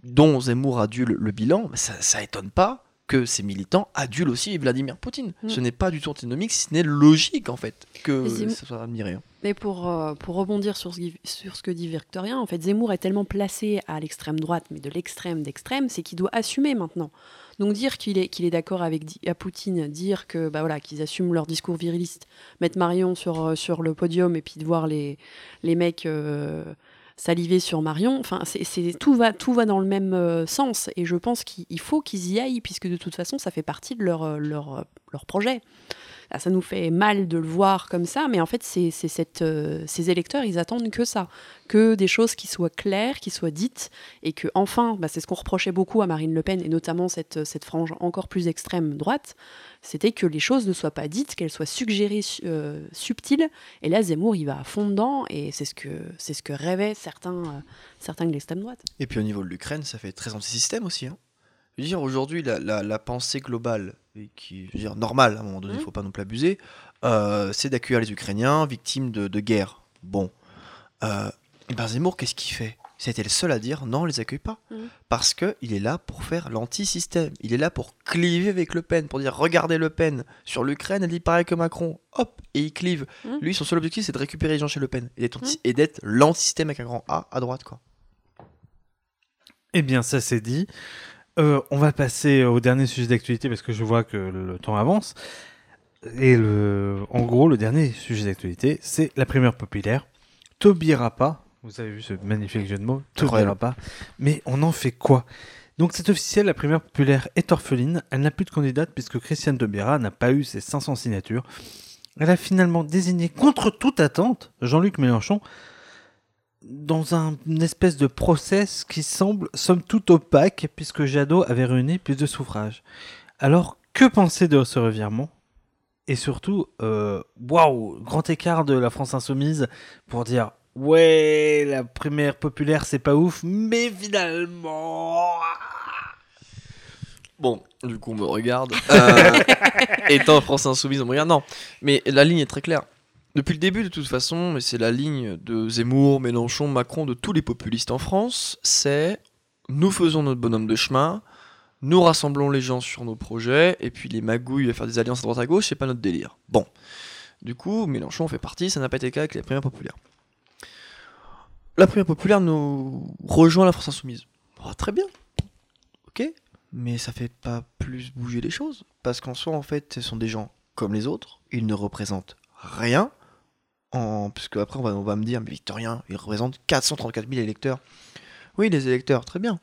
dont Zemmour adule le bilan, bah, ça, ça étonne pas que ces militants adulent aussi Vladimir Poutine. Mm. Ce n'est pas du tout antinomique, ce n'est logique en fait que ça soit admiré. hein. Mais pour, euh, pour rebondir sur ce, sur ce que dit Victorien, en fait, Zemmour est tellement placé à l'extrême droite, mais de l'extrême d'extrême, c'est qu'il doit assumer maintenant. Donc dire qu'il est, qu'il est d'accord avec à Poutine, dire que bah voilà, qu'ils assument leur discours viriliste, mettre Marion sur, euh, le podium et puis de voir les, les mecs euh, saliver sur Marion, enfin, c'est, tout, va, tout va dans le même euh, sens. Et je pense qu'il il faut qu'ils y aillent, puisque de toute façon, ça fait partie de leur, leur projet. Ah, ça nous fait mal de le voir comme ça, mais en fait, c'est, euh, ces électeurs, ils attendent que ça, que des choses qui soient claires, qui soient dites, et que enfin, bah, c'est ce qu'on reprochait beaucoup à Marine Le Pen, et notamment cette, cette frange encore plus extrême droite, c'était que les choses ne soient pas dites, qu'elles soient suggérées, su- euh, subtiles, et là, Zemmour, il va à fond dedans, et c'est ce que, rêvaient certains, euh, certains de l'extrême droite. Et puis au niveau de l'Ukraine, ça fait très anti-système aussi. hein. Je veux dire, aujourd'hui, la, la- la pensée globale, et qui, je veux dire, normale, à un moment donné, il Mhm. faut pas non plus abuser, euh, c'est d'accueillir les Ukrainiens victimes de, de guerre. Bon. Euh, et ben Zemmour, qu'est-ce qu'il fait? C'était le seul à dire non, on les accueille pas. Mhm. Parce qu'il est là pour faire l'anti-système. Il est là pour cliver avec Le Pen, pour dire regardez Le Pen sur l'Ukraine, elle dit pareil que Macron. Hop, et il clive. Mhm. Lui, son seul objectif, c'est de récupérer les gens chez Le Pen et d'être, anti- Mhm. et d'être l'anti-système avec un grand A à droite, quoi. Eh bien, ça c'est dit. Euh, on va passer au dernier sujet d'actualité parce que je vois que le temps avance. Et le, en gros, le dernier sujet d'actualité, c'est la primaire populaire. Taubira pas. Vous avez vu ce magnifique jeu de mots. Incroyable. pas. Mais on en fait quoi? Donc c'est officiel, la primaire populaire est orpheline. Elle n'a plus de candidate puisque Christiane Taubira n'a pas eu ses 500 signatures. Elle a finalement désigné contre toute attente Jean-Luc Mélenchon dans un une espèce de process qui semble somme toute opaque puisque Jadot avait réuni plus de suffrages. Alors que penser de ce revirement? Et surtout, euh, waouh, grand écart de la France insoumise pour dire ouais, la primaire populaire c'est pas ouf, mais finalement. Bon, du coup, on me regarde. Euh, étant France Insoumise, on me regarde. Non, mais la ligne est très claire. Depuis le début, de toute façon, mais c'est la ligne de Zemmour, Mélenchon, Macron, de tous les populistes en France, c'est nous faisons notre bonhomme de chemin, nous rassemblons les gens sur nos projets, et puis les magouilles à faire des alliances à droite à gauche, c'est pas notre délire. Bon. Du coup, Mélenchon fait partie, ça n'a pas été le cas avec les primaires populaires. La primaire populaire nous rejoint la France Insoumise. Oh, très bien. Ok, mais ça fait pas plus bouger les choses. Parce qu'en soi, en fait, ce sont des gens comme les autres. Ils ne représentent rien. En... Puisque après, on va, on me dire, mais Victorien, il représente 434 000 électeurs. Oui, les électeurs, très bien.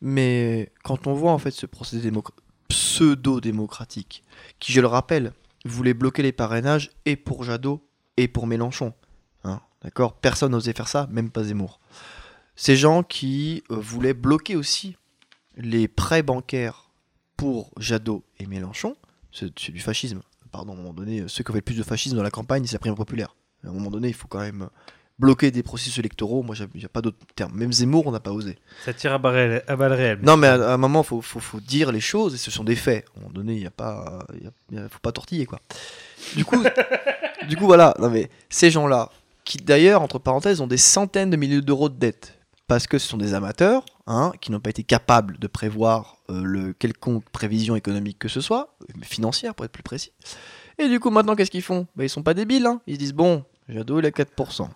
Mais quand on voit en fait ce procédé démoc- pseudo-démocratique, qui, je le rappelle, voulait bloquer les parrainages et pour Jadot et pour Mélenchon. Hein, D'accord? Personne n'osait faire ça, même pas Zemmour. Ces gens qui euh, voulaient bloquer aussi les prêts bancaires pour Jadot et Mélenchon, c'est du fascisme. Pardon, à un moment donné, ceux qui fait le plus de fascisme dans la campagne, c'est la primaire populaire. À un moment donné, il faut quand même bloquer des processus électoraux. Moi, il n'y a pas d'autre terme. Même Zemmour, on n'a pas osé. Ça tire à, balles à balles réelles. Non, mais à, à un moment, il faut, faut, faut dire les choses et ce sont des faits. À un moment donné, il ne pas, il y a- il y a- faut pas tortiller, quoi. Du coup, du coup voilà. Non, mais ces gens-là, qui d'ailleurs, entre parenthèses, ont des centaines de milliers d'euros de dettes, parce que ce sont des amateurs, hein, qui n'ont pas été capables de prévoir euh, le quelconque prévision économique que ce soit, euh, financière pour être plus précis. Et du coup, maintenant, qu'est-ce qu'ils font? Bah, Ils sont pas débiles. Hein. Ils se disent bon, Jadot, il a 4%.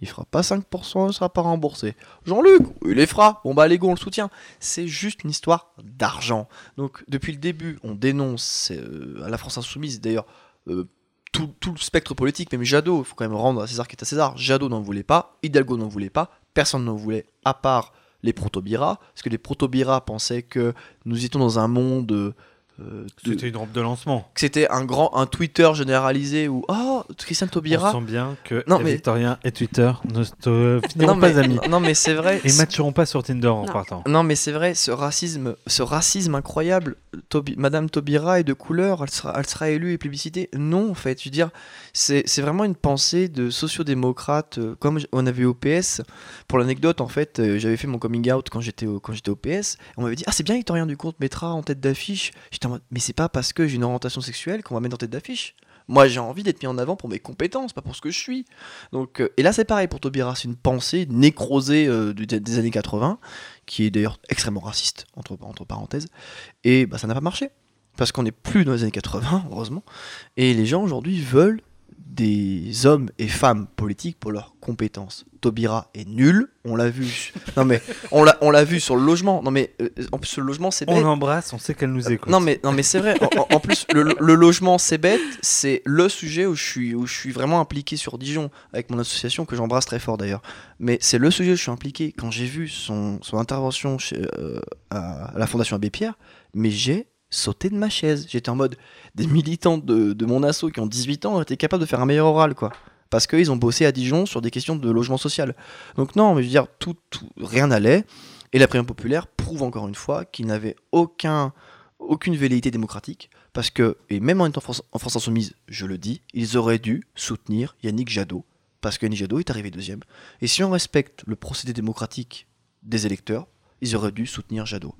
Il fera pas 5%, il sera pas remboursé. Jean-Luc, il les fera. Bon bah les gars, on le soutient. C'est juste une histoire d'argent. Donc depuis le début, on dénonce euh, à la France Insoumise, d'ailleurs, euh, tout, tout le spectre politique, même Jadot, il faut quand même rendre à César qui est à César. Jadot n'en voulait pas, Hidalgo n'en voulait pas, personne n'en voulait, à part les proto-Bira, parce que les proto-Bira pensaient que nous étions dans un monde... euh, C'était une rampe de lancement. que c'était un grand un Twitter généralisé où oh Christian On Taubira. sent bien que Non, les mais- Victorien et Twitter ne se finiront Non pas mais, amis. non mais c'est vrai. Et matcheront pas sur Tinder en Non. partant. Non mais c'est vrai, ce racisme, ce racisme incroyable, Tobi- Madame Taubira est de couleur, elle sera, elle sera élue et plébiscitée. Non en fait, je veux dire, c'est vraiment une pensée de sociodémocrate, euh, comme on avait au PS. Pour l'anecdote, en fait, euh, j'avais fait mon coming out quand j'étais au, au PS. On m'avait dit, ah c'est bien Victorien Ducomte mettra en tête d'affiche. J'étais en mode, mais c'est pas parce que j'ai une orientation sexuelle qu'on va mettre en tête d'affiche. Moi j'ai envie d'être mis en avant pour mes compétences, pas pour ce que je suis. Donc, euh, et là c'est pareil pour Taubira, c'est une pensée nécrosée euh, des années 80 qui est d'ailleurs extrêmement raciste, entre, entre parenthèses, et bah, ça n'a pas marché. Parce qu'on n'est plus dans les années 80, heureusement, et les gens aujourd'hui veulent des hommes et femmes politiques pour leurs compétences. Taubira est nul, on l'a vu. Non mais on l'a on l'a vu sur le logement. Non mais euh, en plus le logement c'est On bête. l'embrasse, on sait qu'elle nous écoute. Non mais non mais c'est vrai. En, plus le, le logement c'est bête, c'est le sujet où je suis où je suis vraiment impliqué sur Dijon avec mon association que j'embrasse très fort d'ailleurs. Mais c'est le sujet où je suis impliqué. Quand j'ai vu son, son intervention chez, euh, à la Fondation Abbé Pierre, mais j'ai sauté de ma chaise. J'étais en mode des militants de, mon asso qui ont 18 ans étaient capables de faire un meilleur oral quoi. Parce qu'ils ont bossé à Dijon sur des questions de logement social. Donc non, mais je veux dire, tout- rien n'allait. Et la primaire populaire prouve encore une fois qu'il n'avait aucun, aucune velléité démocratique. Parce que, et même en étant France, en France Insoumise, je le dis, ils auraient dû soutenir Yannick Jadot. Parce que Yannick Jadot est arrivé deuxième. Et si on respecte le procédé démocratique des électeurs, ils auraient dû soutenir Jadot.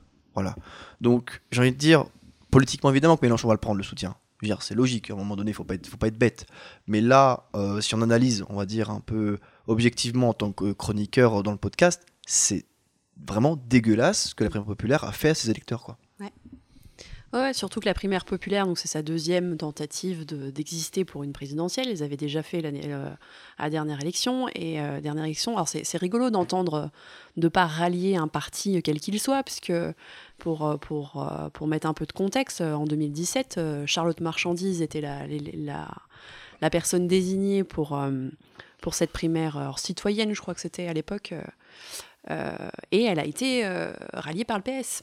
Donc, j'ai envie de dire, politiquement évidemment que Mélenchon va le prendre le soutien. C'est logique, à un moment donné, il être, faut pas être bête. Mais là, euh, si on analyse, on va dire un peu objectivement en tant que chroniqueur dans le podcast, c'est vraiment dégueulasse ce que la primaire populaire a fait à ses électeurs. Surtout que la primaire populaire, donc c'est sa deuxième tentative de- d'exister pour une présidentielle. Ils avaient déjà fait l'année, euh, à la dernière élection. Et euh, dernière élection, alors c'est rigolo d'entendre euh, de pas rallier un parti euh, quel qu'il soit, pour, euh, pour, euh, pour mettre un peu de contexte, euh, en 2017, euh, Charlotte Marchandise était la, la, la, personne désignée pour, euh, pour cette primaire citoyenne, je crois que c'était à l'époque. euh, euh, et elle a été euh, ralliée par le PS.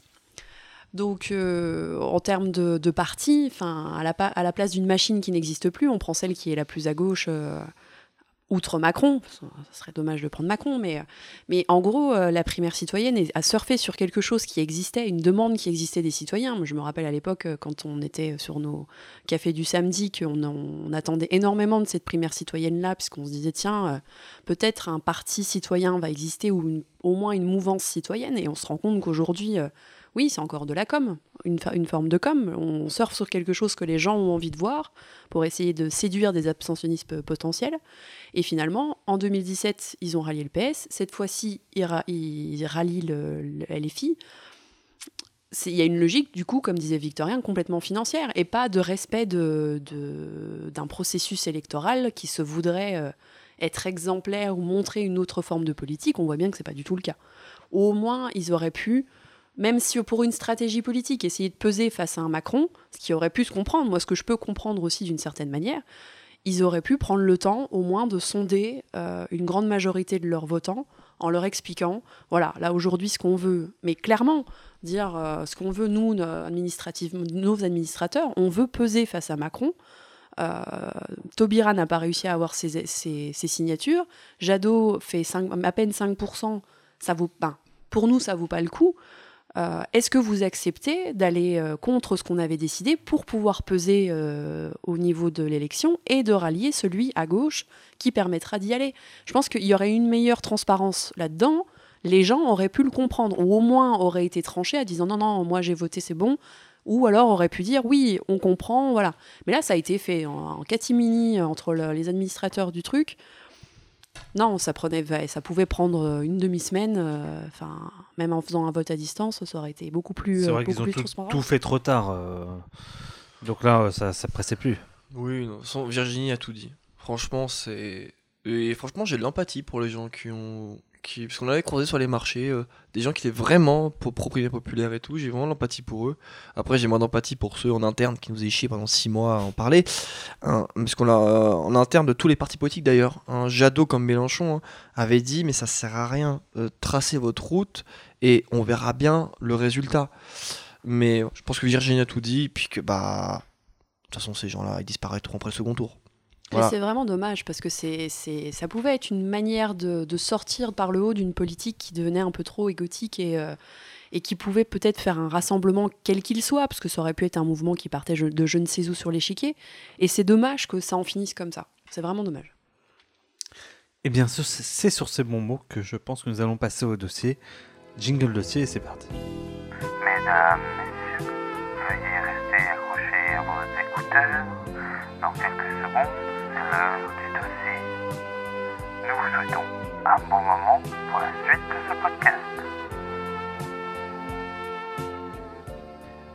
Donc, euh, en termes de, parti, à la, place d'une machine qui n'existe plus, on prend celle qui est la plus à gauche, euh, outre Macron. Ça serait dommage de prendre Macron, mais, mais en gros, euh, la primaire citoyenne a surfé sur quelque chose qui existait, une demande qui existait des citoyens. Je me rappelle à l'époque, euh, quand on était sur nos cafés du samedi, qu'on en- on attendait énormément de cette primaire citoyenne-là, puisqu'on se disait, tiens, euh, peut-être un parti citoyen va exister, ou au moins une mouvance citoyenne, et on se rend compte qu'aujourd'hui, euh, oui, c'est encore de la com, une, forme de com. On surfe sur quelque chose que les gens ont envie de voir pour essayer de séduire des abstentionnistes potentiels. Et finalement, en 2017, ils ont rallié le PS. Cette fois-ci, ils, ils rallient le, LFI. Il y a une logique, du coup, comme disait Victorien, complètement financière et pas de respect d'un processus électoral qui se voudrait euh, être exemplaire ou montrer une autre forme de politique. On voit bien que c'est pas du tout le cas. Au moins, ils auraient pu même si pour une stratégie politique, essayer de peser face à un Macron, ce qui aurait pu se comprendre, moi ce que je peux comprendre aussi d'une certaine manière, ils auraient pu prendre le temps au moins de sonder euh, une grande majorité de leurs votants en leur expliquant, voilà, là aujourd'hui ce qu'on veut, mais clairement dire euh, ce qu'on veut nous, nos, administrateurs, on veut peser face à Macron. Euh, Taubira n'a pas réussi à avoir ses, signatures. Jadot fait à peine 5%. Ça vaut, ben, pour nous, ça vaut pas le coup. Euh, Est-ce que vous acceptez d'aller euh, contre ce qu'on avait décidé pour pouvoir peser euh, au niveau de l'élection et de rallier celui à gauche qui permettra d'y aller? Je pense qu'il y aurait une meilleure transparence là-dedans. Les gens auraient pu le comprendre, ou au moins auraient été tranchés à disant non, non, moi j'ai voté, c'est bon. Ou alors auraient pu dire oui, on comprend, voilà. Mais là, ça a été fait en, catimini entre le- les administrateurs du truc. Non, ça prenait, ça pouvait prendre euh, une demi-semaine. euh, Enfin, même en faisant un vote à distance, ça aurait été beaucoup plus, C'est euh, vrai beaucoup qu'ils ont tout, transparent. tout fait trop tard. euh. Donc là, ça, ça pressait plus. Oui, non, Virginie a tout dit. Franchement, c'est. Et franchement, j'ai de l'empathie pour les gens qui ont. Parce qu'on avait croisé sur les marchés, euh, des gens qui étaient vraiment pour propriété populaire et tout. J'ai vraiment l'empathie pour eux. Après, j'ai moins d'empathie pour ceux en interne qui nous aient chié pendant six mois à en parler. Hein, a euh, en interne de tous les partis politiques d'ailleurs. Un Jadot comme Mélenchon hein, avait dit Mais ça sert à rien. euh, tracez votre route et on verra bien le résultat. Mais je pense que Virginie a tout dit. Puis que, bah. De toute façon, ces gens-là, ils disparaîtront après le second tour. Voilà. C'est vraiment dommage parce que c'est, c'est, ça pouvait être une manière de, de sortir par le haut d'une politique qui devenait un peu trop égotique et, euh, et qui pouvait peut-être faire un rassemblement quel qu'il soit, parce que ça aurait pu être un mouvement qui partait de je ne sais où sur l'échiquier. Et c'est dommage que ça en finisse comme ça. C'est vraiment dommage. Eh bien, ce- c'est sur ces bons mots que je pense que nous allons passer au dossier. Jingle dossier et c'est parti. Mesdames, messieurs, veuillez rester accrochés à vos écouteurs. Dans quelques secondes,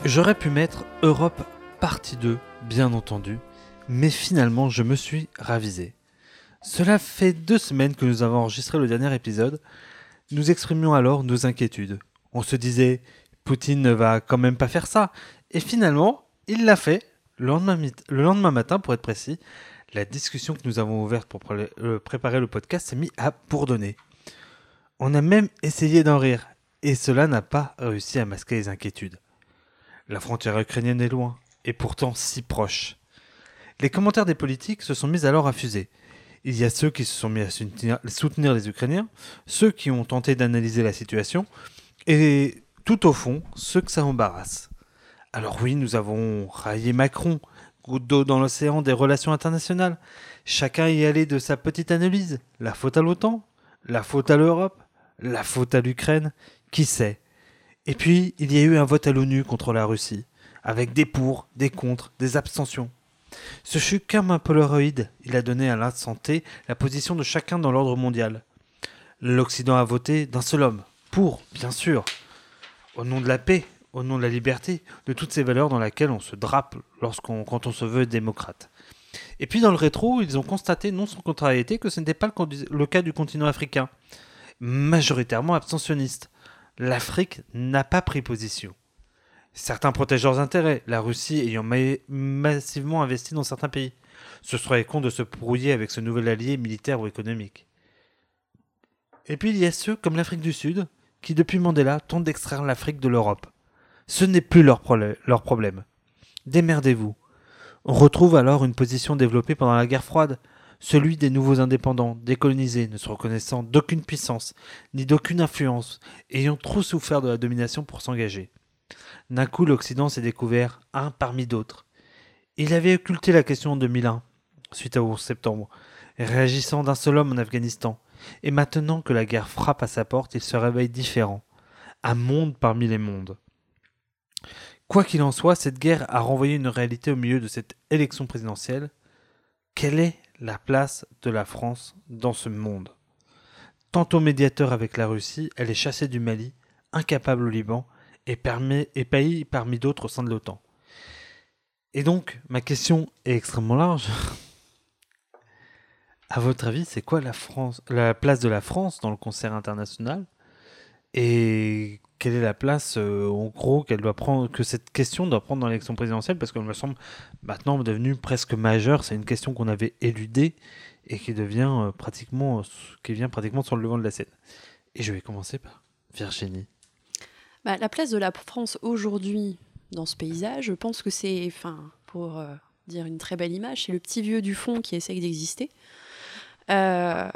J'aurais pu mettre Europe partie 2, bien entendu, mais finalement je me suis ravisé. Cela fait deux semaines que nous avons enregistré le dernier épisode. Nous exprimions alors nos inquiétudes. On se disait, Poutine ne va quand même pas faire ça. Et finalement, il l'a fait, le lendemain matin pour être précis. La discussion que nous avons ouverte pour euh, préparer le podcast s'est mise à bourdonner. On a même essayé d'en rire, et cela n'a pas réussi à masquer les inquiétudes. La frontière ukrainienne est loin, et pourtant si proche. Les commentaires des politiques se sont mis alors à fuser. Il y a ceux qui se sont mis à soutenir les Ukrainiens, ceux qui ont tenté d'analyser la situation, et tout au fond, ceux que ça embarrasse. Alors oui, nous avons raillé Macron, goutte d'eau dans l'océan des relations internationales. Chacun y allait de sa petite analyse. La faute à l'OTAN La faute à l'Europe La faute à l'Ukraine Qui sait? Et puis, il y a eu un vote à l'ONU contre la Russie, avec des pour, des contre, des abstentions. Ce fut comme un Polaroid, il a donné à la santé la position de chacun dans l'ordre mondial. L'Occident a voté d'un seul homme, pour, bien sûr, au nom de la paix, au nom de la liberté, de toutes ces valeurs dans lesquelles on se drape lorsqu'on, quand on se veut démocrate. Et puis dans le rétro, ils ont constaté non sans contrariété que ce n'était pas le, cas du continent africain, majoritairement abstentionniste l'Afrique n'a pas pris position. Certains protègent leurs intérêts, la Russie ayant ma- massivement investi dans certains pays. Ce serait con de se brouiller avec ce nouvel allié militaire ou économique. Et puis il y a ceux, comme l'Afrique du Sud, qui depuis Mandela tentent d'extraire l'Afrique de l'Europe. Ce n'est plus leur, problème. Démerdez-vous. On retrouve alors une position développée pendant la guerre froide, celui des nouveaux indépendants, décolonisés, ne se reconnaissant d'aucune puissance, ni d'aucune influence, ayant trop souffert de la domination pour s'engager. D'un coup, l'Occident s'est découvert un parmi d'autres. Il avait occulté la question en 2001, suite au 11 septembre, réagissant d'un seul homme en Afghanistan. Et maintenant que la guerre frappe à sa porte, il se réveille différent. Un monde parmi les mondes. Quoi qu'il en soit, cette guerre a renvoyé une réalité au milieu de cette élection présidentielle. Quelle est la place de la France dans ce monde? Tantôt médiateur avec la Russie, elle est chassée du Mali, incapable au Liban, et, permet, et pays parmi d'autres au sein de l'OTAN. Et donc, ma question est extrêmement large. À votre avis, c'est quoi la, la place de la France dans le concert international? Et quelle est la place, euh, en gros, que cette question doit prendre dans l'élection présidentielle Parce qu'elle me semble maintenant devenue presque majeure. C'est une question qu'on avait éludée et qui devient euh, pratiquement, euh, qui vient pratiquement sur le devant de la scène. Et je vais commencer par Virginie. Bah, la place de la France aujourd'hui dans ce paysage, je pense que c'est, enfin, pour dire une très belle image, c'est le petit vieux du fond qui essaye d'exister. Euh,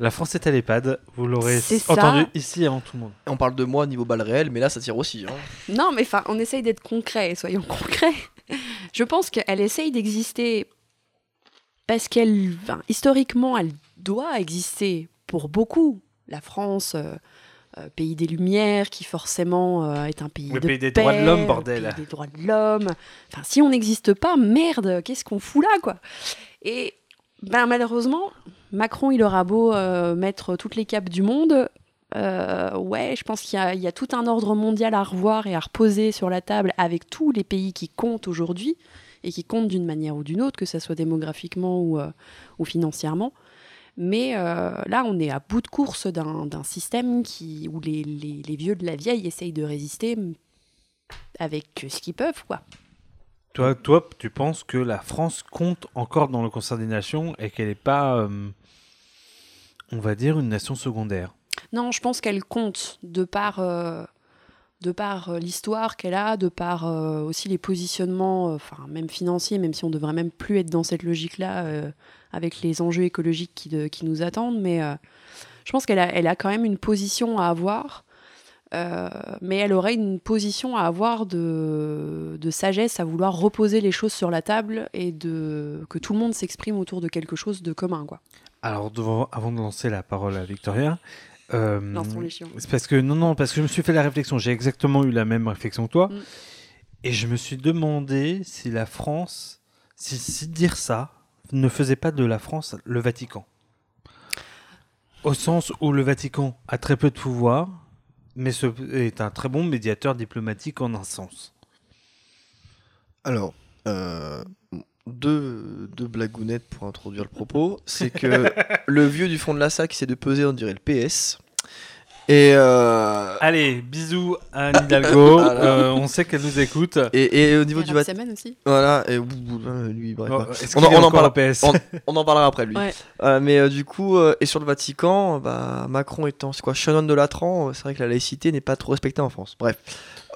La France est à l'EHPAD. Vous l'aurez ça. entendu ici avant tout le monde. On parle de moi niveau balle réelle, mais là ça tire aussi. hein. Non, mais enfin, on essaye d'être concret, soyons concrets. Je pense qu'elle essaye d'exister parce qu'elle, enfin, historiquement, elle doit exister pour beaucoup. La France, euh, euh, pays des Lumières, qui forcément euh, est un pays Le de pays des paix, droits de l'homme, le bordel. pays des droits de l'homme. Enfin, si on n'existe pas, merde, qu'est-ce qu'on fout là, quoi? Et ben, malheureusement, Macron, il aura beau euh, mettre toutes les capes du monde. euh, ouais, je pense qu'il y, a- tout un ordre mondial à revoir et à reposer sur la table avec tous les pays qui comptent aujourd'hui et qui comptent d'une manière ou d'une autre, que ce soit démographiquement ou, euh, financièrement. Mais là, on est à bout de course d'un système qui, où les, vieux de la vieille essayent de résister avec ce qu'ils peuvent, quoi. Toi, toi, tu penses que la France compte encore dans le concert des nations et qu'elle n'est pas, on va dire, une nation secondaire Non, je pense qu'elle compte de par, euh, par euh, l'histoire qu'elle a, de par euh, aussi les positionnements, enfin même financiers, même si on devrait même plus être dans cette logique-là avec les enjeux écologiques qui, de- qui nous attendent, mais je pense qu'elle a, elle a quand même une position à avoir, mais elle aurait une position à avoir de, de sagesse, à vouloir reposer les choses sur la table et de que tout le monde s'exprime autour de quelque chose de commun, quoi. Alors, devant- avant de lancer la parole à Victoria, euh, c'est parce que non, non, parce que je me suis fait la réflexion. J'ai exactement eu la même réflexion que toi, Mm. et je me suis demandé si la France, si, si dire ça ne faisait pas de la France le Vatican, au sens où le Vatican a très peu de pouvoir, mais ce- est un très bon médiateur diplomatique en un sens. Alors, euh, deux, deux blagounettes pour introduire le propos. C'est que le vieux du fond de la sac essaie de peser, on dirait le PS. Et, euh, Allez, bisous à Anne Hidalgo. Voilà. Euh, on sait qu'elle nous écoute. et, et au niveau Et du. Semen aussi. Voilà, et lui, bref. On en- est on en encore parle- au PS on, on en parlera après, lui. Ouais. Euh, mais euh, du coup, euh, et sur le Vatican, bah, Macron étant c'est quoi, Shannon de Latran, c'est vrai que la laïcité n'est pas trop respectée en France. Bref,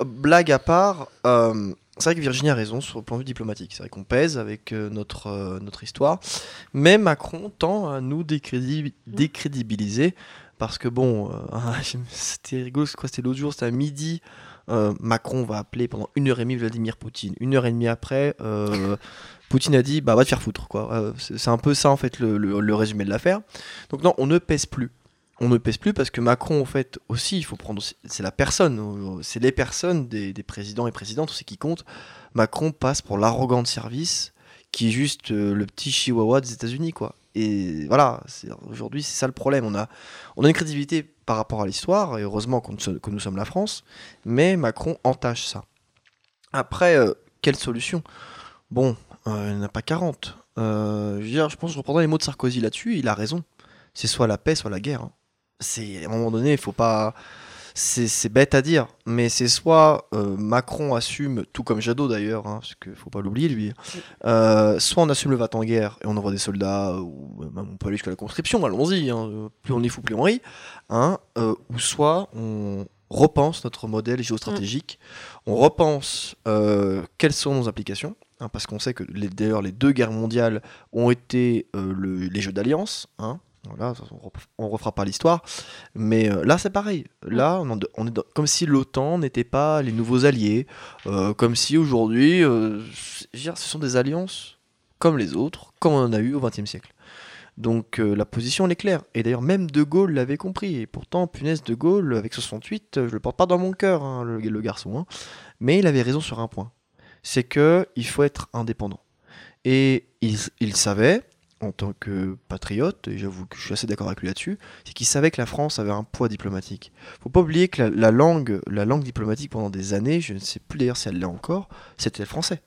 blague à part, euh, c'est vrai que Virginie a raison sur le plan de vue diplomatique. C'est vrai qu'on pèse avec euh, notre, euh, notre histoire, mais Macron tend à nous décrédi- décrédibiliser parce que bon, euh, c'était rigolo, C'était l'autre jour, c'était à midi. euh, Macron va appeler pendant une heure et demie Vladimir Poutine. Une heure et demie après, euh, Poutine a dit bah va te faire foutre quoi. Euh, c'est c'est un peu ça en fait le, le- le résumé de l'affaire. Donc non, on ne pèse plus. On ne pèse plus parce que Macron en fait aussi, il faut prendre c'est la personne, c'est les personnes des, présidents et présidentes, c'est qui compte. Macron passe pour l'arrogant de service qui est juste euh, le petit chihuahua des États-Unis quoi. Et voilà, aujourd'hui c'est ça le problème. On a, on a une crédibilité par rapport à l'histoire et heureusement que nous sommes la France, mais Macron entache ça. Après, euh, quelle solution? Bon, euh, il n'y en a pas 40. Euh, je, veux dire, je pense que je reprendrai les mots de Sarkozy là-dessus, il a raison. C'est soit la paix, soit la guerre. hein. C'est à un moment donné, il faut pas. C'est bête à dire, mais c'est soit euh, Macron assume, tout comme Jadot d'ailleurs, hein, parce qu'il faut pas l'oublier lui, euh, soit on assume le va en guerre et on envoie des soldats, ou même on peut aller jusqu'à la conscription, allons-y, hein, euh, plus on est fou, plus on rit, hein, euh, ou soit on repense notre modèle géostratégique, on repense euh, quelles sont nos applications, hein, parce qu'on sait que d'ailleurs les deux guerres mondiales ont été euh, le- les jeux d'alliance, hein, voilà, on, refera pas l'histoire, mais euh, là c'est pareil, là on, est dans- comme si l'OTAN n'était pas les nouveaux alliés, euh, comme si aujourd'hui, euh, ce sont des alliances comme les autres, comme on en a eu au XXe siècle. Donc la position elle est claire. Et d'ailleurs même De Gaulle l'avait compris. Et pourtant, punaise De Gaulle, avec 68, euh, je le porte pas dans mon cœur, hein, le, le garçon. hein. Mais il avait raison sur un point. C'est que il faut être indépendant. Et il, il savait, en tant que patriote, et j'avoue que je suis assez d'accord avec lui là-dessus, c'est qu'il savait que la France avait un poids diplomatique. Faut pas oublier que la, la langue, la langue diplomatique pendant des années, je ne sais plus d'ailleurs si elle l'est encore, c'était le français.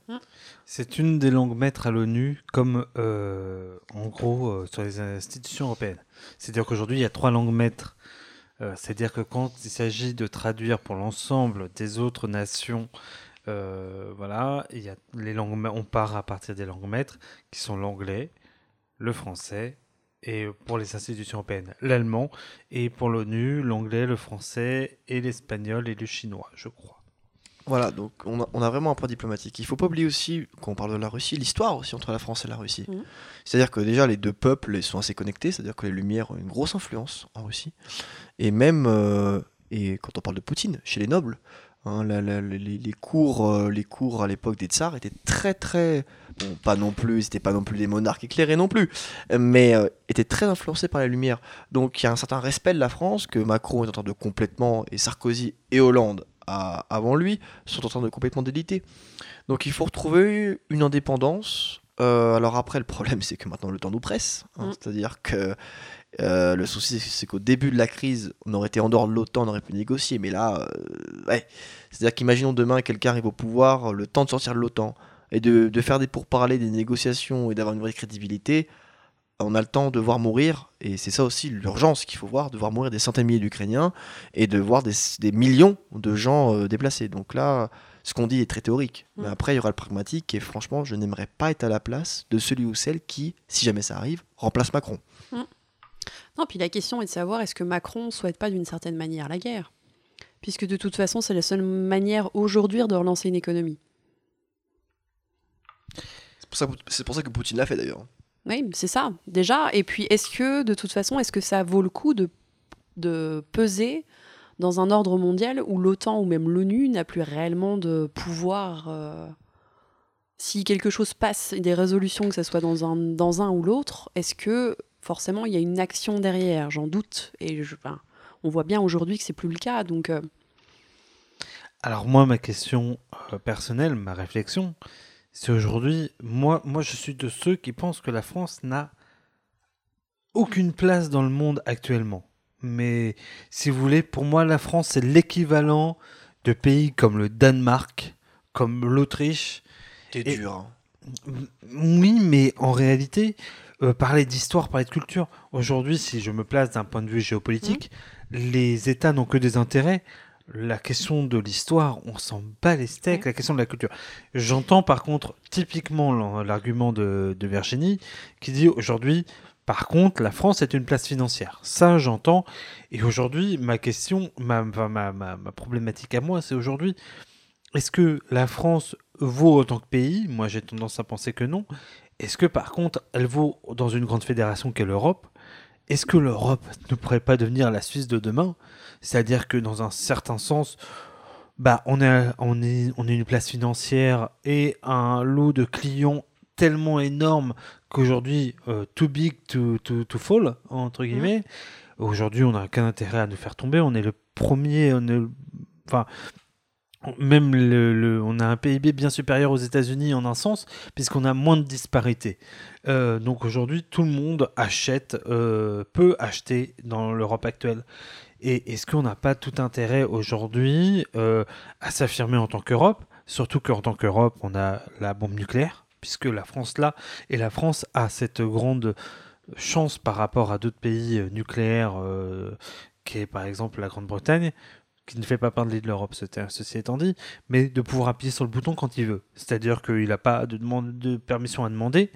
C'est une des langues maîtres à l'ONU, comme euh, en gros euh, sur les institutions européennes. C'est-à-dire qu'aujourd'hui, il y a trois langues maîtres. Euh, C'est-à-dire que quand il s'agit de traduire pour l'ensemble des autres nations, euh, voilà, il y a les langues, on part à partir des langues maîtres qui sont l'anglais, le français et pour les institutions européennes, l'allemand et pour l'ONU, l'anglais, le français et l'espagnol et le chinois, je crois. Voilà, donc on a, on a vraiment un poids diplomatique. Il faut pas oublier aussi, quand on parle de la Russie, l'histoire aussi entre la France et la Russie. Mhm. C'est-à-dire que déjà les deux peuples sont assez connectés, c'est-à-dire que les Lumières ont une grosse influence en Russie. Et même, euh, et quand on parle de Poutine, chez les nobles, hein, la- la- les, les cours, euh, les cours à l'époque des tsars étaient très très, pas non plus, c'était pas non plus des monarques éclairés non plus, mais euh, étaient très influencés par les Lumières. Donc il y a un certain respect de la France que Macron est en train de complètement, et Sarkozy et Hollande à- avant lui, sont en train de complètement déliter. Donc il faut retrouver une indépendance. Euh, alors après, le problème, c'est que maintenant le temps nous presse. hein. Mm. C'est-à-dire que euh, le souci, c'est qu'au début de la crise, on aurait été en dehors de l'OTAN, on aurait pu négocier. Mais là, euh, ouais. C'est-à-dire qu'imaginons demain quelqu'un arrive au pouvoir, le temps de sortir de l'OTAN et de, de faire des pourparlers, des négociations et d'avoir une vraie crédibilité. On a le temps de voir mourir, et c'est ça aussi l'urgence qu'il faut voir, de voir mourir des centaines de milliers d'Ukrainiens et de voir des, des millions de gens euh, déplacés. Donc là, ce qu'on dit est très théorique. Mais Mm. après, il y aura le pragmatique, et franchement, je n'aimerais pas être à la place de celui ou celle qui, si jamais ça arrive, remplace Macron. Non, puis la question est de savoir est-ce que Macron souhaite pas d'une certaine manière la guerre? Puisque de toute façon, c'est la seule manière aujourd'hui de relancer une économie. C'est pour, ça que- c'est pour ça que Poutine l'a fait d'ailleurs. Oui, c'est ça, déjà. Et puis, est-ce que, de toute façon, est-ce que ça vaut le coup de, de peser dans un ordre mondial où l'OTAN ou même l'ONU n'a plus réellement de pouvoir euh, Si quelque chose passe, des résolutions, que ce soit dans un, dans un ou l'autre, est-ce que forcément il y a une action derrière? J'en doute. Et je, on voit bien aujourd'hui que c'est plus le cas. Donc, euh, Alors moi, ma question euh, personnelle, ma réflexion, c'est aujourd'hui, moi, moi je suis de ceux qui pensent que la France n'a aucune place dans le monde actuellement. Mais si vous voulez, pour moi, la France, c'est l'équivalent de pays comme le Danemark, comme l'Autriche. T'es dur. hein. Oui, mais en réalité, euh, parler d'histoire, parler de culture, aujourd'hui, si je me place d'un point de vue géopolitique, les États n'ont que des intérêts. La question de l'histoire, on s'en bat les steaks, Ouais. la question de la culture. J'entends par contre typiquement l'argument de, de Virginie qui dit aujourd'hui, par contre, la France est une place financière. Ça, j'entends. Et aujourd'hui, ma question, ma, ma, ma problématique à moi, c'est aujourd'hui, est-ce que la France vaut autant que pays? Moi, j'ai tendance à penser que non. Est-ce que par contre, elle vaut dans une grande fédération qu'est l'Europe? Est-ce que l'Europe ne pourrait pas devenir la Suisse de demain? C'est-à-dire que dans un certain sens, bah, on, est, on, est, on est une place financière et un lot de clients tellement énorme qu'aujourd'hui, euh, too big to, to, to fall, entre guillemets. Aujourd'hui, on n'a aucun intérêt à nous faire tomber. On est le premier, on est, le- enfin, même le, on a un PIB bien supérieur aux États-Unis en un sens, puisqu'on a moins de disparités. Euh, donc aujourd'hui, tout le monde achète, euh, peut acheter dans l'Europe actuelle. Et est-ce qu'on n'a pas tout intérêt aujourd'hui euh, à s'affirmer en tant qu'Europe? Surtout qu'en tant qu'Europe, on a la bombe nucléaire, puisque la France là, et la France a cette grande chance par rapport à d'autres pays nucléaires, qui est par exemple la Grande-Bretagne, qui ne fait pas partie de l'Europe, ceci étant dit, mais de pouvoir appuyer sur le bouton quand il veut. C'est-à-dire qu'il n'a pas de, demande, de permission à demander.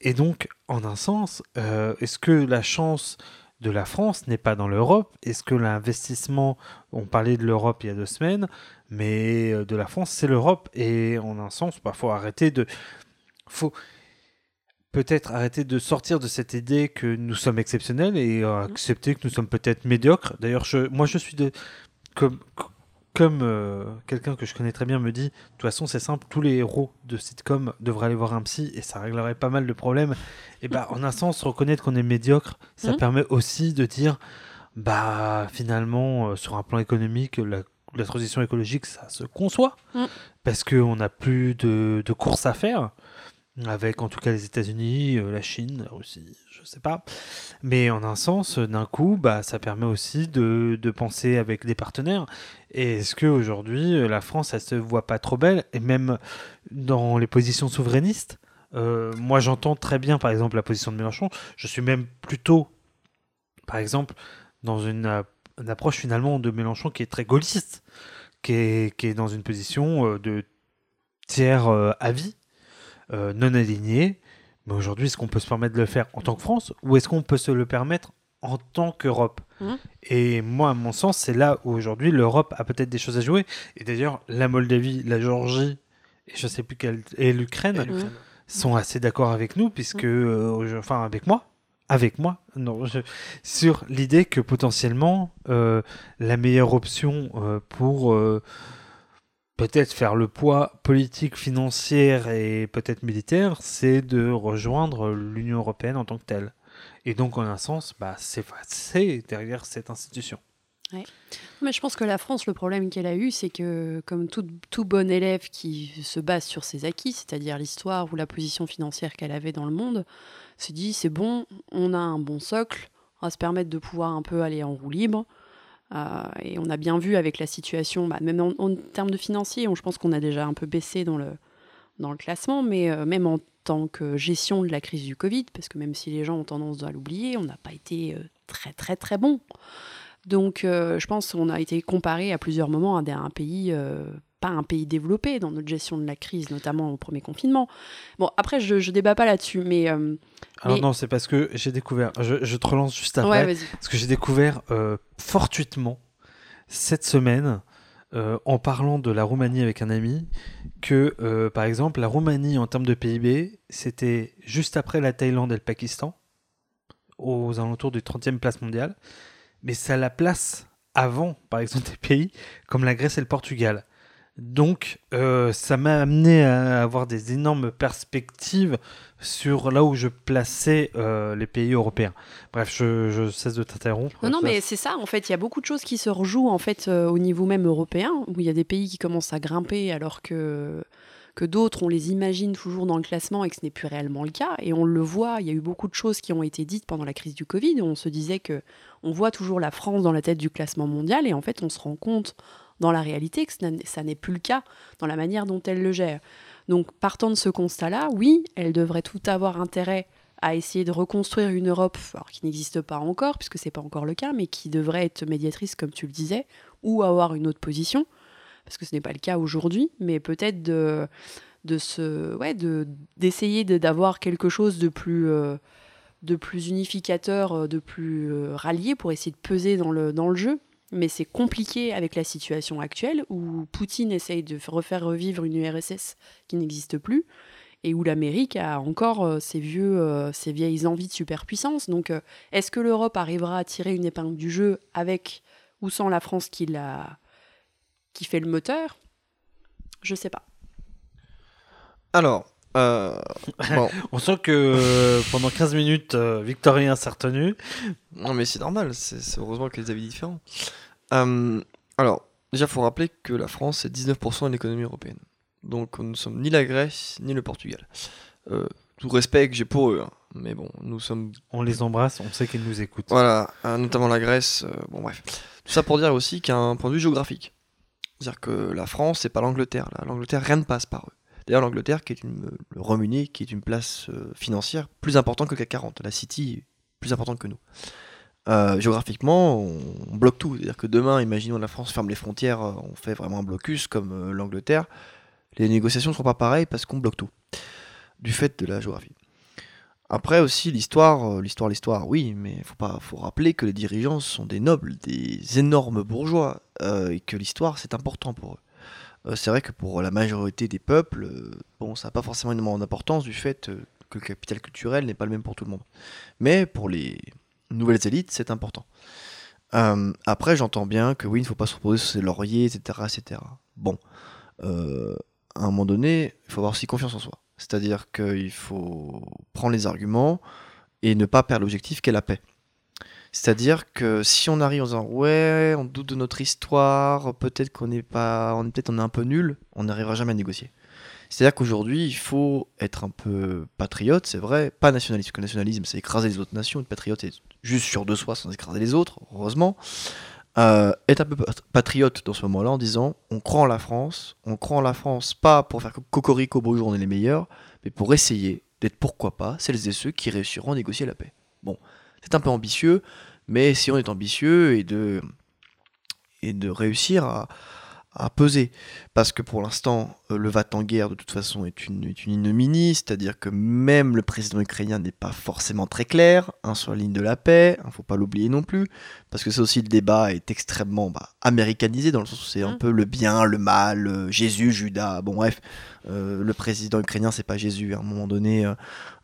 Et donc, en un sens, euh, est-ce que la chance de la France n'est pas dans l'Europe? Est-ce que l'investissement, on parlait de l'Europe il y a deux semaines, mais euh, de la France, c'est l'Europe? Et en un sens, il faut arrêter de... faut peut-être arrêter de sortir de cette idée que nous sommes exceptionnels et euh, accepter que nous sommes peut-être médiocres. D'ailleurs, je, moi, je suis de... Comme, comme euh, quelqu'un que je connais très bien me dit, de toute façon, c'est simple, tous les héros de sitcom devraient aller voir un psy et ça réglerait pas mal de problèmes. Et bah, en un sens, reconnaître qu'on est médiocre, ça Mhm. permet aussi de dire, bah, finalement, euh, sur un plan économique, la, la transition écologique, ça se conçoit Mhm. parce qu'on n'a plus de, de courses à faire. Avec en tout cas les États-Unis, euh, la Chine, la Russie, je sais pas. Mais en un sens, d'un coup, bah, ça permet aussi de, de penser avec des partenaires. Est-ce qu'aujourd'hui, euh, la France, elle se voit pas trop belle? Et même dans les positions souverainistes, euh, moi j'entends très bien par exemple la position de Mélenchon. Je suis même plutôt, par exemple, dans une, une approche finalement de Mélenchon qui est très gaulliste, qui est, qui est dans une position de tiers avis, euh, non aligné. Mais aujourd'hui, est-ce qu'on peut se permettre de le faire en tant que France ou est-ce qu'on peut se le permettre en tant qu'Europe Mhm. Et moi, à mon sens, c'est là où aujourd'hui l'Europe a peut-être des choses à jouer. Et d'ailleurs, la Moldavie, la Géorgie et je sais plus quelle et l'Ukraine sont assez d'accord avec nous, puisque, euh, je- enfin, avec moi, avec moi, non, je- sur l'idée que potentiellement euh, la meilleure option euh, pour euh, peut-être faire le poids politique, financier et peut-être militaire, c'est de rejoindre l'Union européenne en tant que telle. Et donc, en un sens, bah, c'est derrière cette institution. Mais je pense que la France, le problème qu'elle a eu, c'est que, comme tout, tout bon élève qui se base sur ses acquis, c'est-à-dire l'histoire ou la position financière qu'elle avait dans le monde, s'est dit c'est bon, on a un bon socle, on va se permettre de pouvoir un peu aller en roue libre. Euh, et on a bien vu avec la situation, bah, même en, termes de financier, on- je pense qu'on a déjà un peu baissé dans le, dans le classement, mais euh, même en tant que gestion de la crise du Covid, parce que même si les gens ont tendance à l'oublier, on n'a pas été euh, très très très bon. Donc, je pense qu'on a été comparé à plusieurs moments à un pays, pas un pays développé dans notre gestion de la crise, notamment au premier confinement. Bon, après, je, je débat pas là-dessus, mais euh, Alors Mais- non, c'est parce que j'ai découvert, je, je te relance juste après, ouais, parce que j'ai découvert euh, fortuitement cette semaine, euh, en parlant de la Roumanie avec un ami, que par exemple, la Roumanie en termes de PIB, c'était juste après la Thaïlande et le Pakistan, aux alentours du 30e place mondiale, mais ça la place avant, par exemple, des pays comme la Grèce et le Portugal. Donc, euh, ça m'a amené à avoir des énormes perspectives sur là où je plaçais euh, les pays européens. Bref, je, je cesse de t'interrompre. Non, non, mais c'est ça. En fait, il y a beaucoup de choses qui se rejouent en fait euh, au niveau même européen, où il y a des pays qui commencent à grimper alors que que d'autres, on les imagine toujours dans le classement et que ce n'est plus réellement le cas. Et on le voit, il y a eu beaucoup de choses qui ont été dites pendant la crise du Covid. Où on se disait que on voit toujours la France dans la tête du classement mondial et en fait, on se rend compte dans la réalité que ça n'est- plus le cas dans la manière dont elle le gère. Donc, partant de ce constat-là, oui, elle devrait tout avoir intérêt à essayer de reconstruire une Europe alors, qui n'existe pas encore, puisque c'est pas encore le cas, mais qui devrait être médiatrice, comme tu le disais, ou avoir une autre position, parce que ce n'est pas le cas aujourd'hui, mais peut-être de, de se, ouais, de d'essayer de- d'avoir quelque chose de plus, euh, de plus unificateur, euh, de plus euh, rallié pour essayer de peser dans le, dans le jeu. Mais c'est compliqué avec la situation actuelle où Poutine essaye de refaire revivre une URSS qui n'existe plus et où l'Amérique a encore euh, ses, vieux, euh, ses vieilles envies de superpuissance. Donc, euh, est-ce que l'Europe arrivera à tirer une épingle du jeu avec ou sans la France qui, l'a- qui fait le moteur? Je sais pas. Alors, euh, bon, On sent que euh, pendant 15 minutes, euh, Victorien s'est retenu. non mais c'est normal, c'est c'est heureusement que les avis différents. Euh, alors, déjà, faut rappeler que la France, c'est 19% de l'économie européenne. Donc, nous sommes ni la Grèce, ni le Portugal. Euh, tout respect que j'ai pour eux, hein, mais bon, nous sommes On les embrasse, on sait qu'ils nous écoutent. Voilà, euh, notamment la Grèce. bon, bref. Tout ça pour dire aussi qu'un point de vue géographique. C'est-à-dire que la France, c'est pas l'Angleterre. L'Angleterre, rien ne passe par eux. D'ailleurs, l'Angleterre, qui est une, le Royaume-Uni, qui est une place financière plus importante que CAC 40. La City est plus importante que nous. Euh, géographiquement, on, bloque tout. C'est-à-dire que demain, imaginons la France ferme les frontières, euh, on fait vraiment un blocus comme euh, l'Angleterre. Les négociations ne seront pas pareilles parce qu'on bloque tout. Du fait de la géographie. Après aussi l'histoire, l'histoire, l'histoire, oui, mais faut faut rappeler que les dirigeants sont des nobles, des énormes bourgeois, et que l'histoire c'est important pour eux. C'est vrai que pour la majorité des peuples, bon, ça n'a pas forcément énormément d'importance du fait que le capital culturel n'est pas le même pour tout le monde. Mais pour les nouvelles élites, c'est important. Euh, après, j'entends bien que oui, il ne faut pas se reposer sur ses lauriers, etc., etc. Bon, euh, à un moment donné, il faut avoir aussi confiance en soi. C'est-à-dire qu'il faut prendre les arguments et ne pas perdre l'objectif qu'est la paix. C'est-à-dire que si on arrive en disant ouais, on doute de notre histoire, peut-être qu'on n'est pas, on peut-être est un peu nul, on n'arrivera jamais à négocier. C'est-à-dire qu'aujourd'hui, il faut être un peu patriote, c'est vrai, pas nationaliste, parce que le nationalisme, c'est écraser les autres nations, être patriote, c'est juste sûr de soi sans écraser les autres, heureusement. Euh, être un peu pat- patriote dans ce moment-là en disant on croit en la France, on croit en la France pas pour faire co- cocorico bonjour on est les meilleurs, mais pour essayer d'être pourquoi pas celles et ceux qui réussiront à négocier la paix. Bon, c'est un peu ambitieux, mais si on est ambitieux et de, et de réussir à, à peser. Parce que pour l'instant, euh, le VAT en guerre, de toute façon, est une, est une ignominie, c'est-à-dire que même le président ukrainien n'est pas forcément très clair. Hein, sur la ligne de la paix, il ne faut pas l'oublier non plus, parce que c'est aussi le débat est extrêmement bah, américanisé, dans le sens où c'est un Mm. peu le bien, le mal, euh, Jésus, Judas, bon bref, euh, le président ukrainien, c'est pas Jésus, à un moment donné,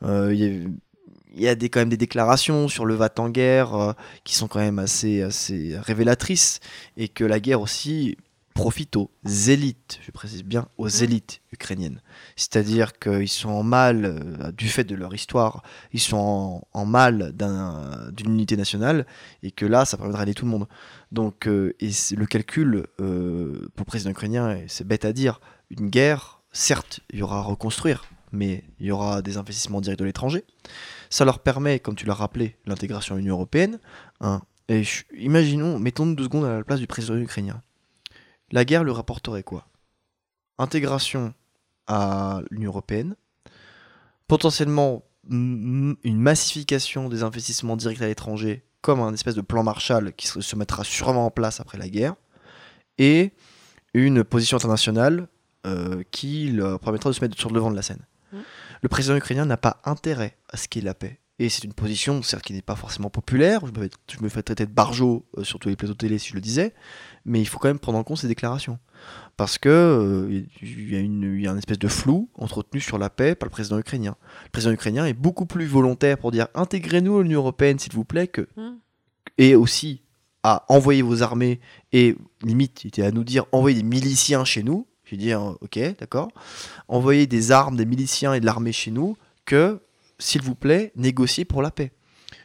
euh, il y a il y a des, quand même des déclarations sur le VAT en guerre euh, qui sont quand même assez, assez révélatrices. Et que la guerre aussi profite aux élites, je précise bien aux élites ukrainiennes. C'est-à-dire qu'ils sont en mal, euh, du fait de leur histoire, ils sont en, en mal d'un- d'une unité nationale et que là, ça permettrait d'aider tout le monde. Donc, euh, et le calcul euh, pour le président ukrainien, c'est bête à dire, une guerre, certes, il y aura à reconstruire, mais il y aura des investissements directs de l'étranger. Ça leur permet, comme tu l'as rappelé, l'intégration à l'Union européenne. hein. et imaginons, mettons-nous deux secondes à la place du président ukrainien. La guerre lui rapporterait quoi? Intégration à l'Union européenne, potentiellement une massification des investissements directs à l'étranger, comme un espèce de plan Marshall qui se, mettra sûrement en place après la guerre, et une position internationale euh, qui leur permettra de se mettre sur le devant de la scène. Mm. Le président ukrainien n'a pas intérêt à ce qu'il y ait la paix. Et c'est une position, certes, qui n'est pas forcément populaire. Je me, fais, je me fais traiter de barjot euh, sur tous les plateaux télé si je le disais. Mais il faut quand même prendre en compte ces déclarations. Parce que euh, y, a une, il y a une espèce de flou entretenu sur la paix par le président ukrainien. Le président ukrainien est beaucoup plus volontaire pour dire intégrez-nous à l'Union européenne, s'il vous plaît, que. Mm. Et aussi à envoyer vos armées et limite, il était à nous dire envoyer des miliciens chez nous. J'ai dit euh, ok, d'accord. Envoyer des armes, des miliciens et de l'armée chez nous, que s'il vous plaît, négocier pour la paix.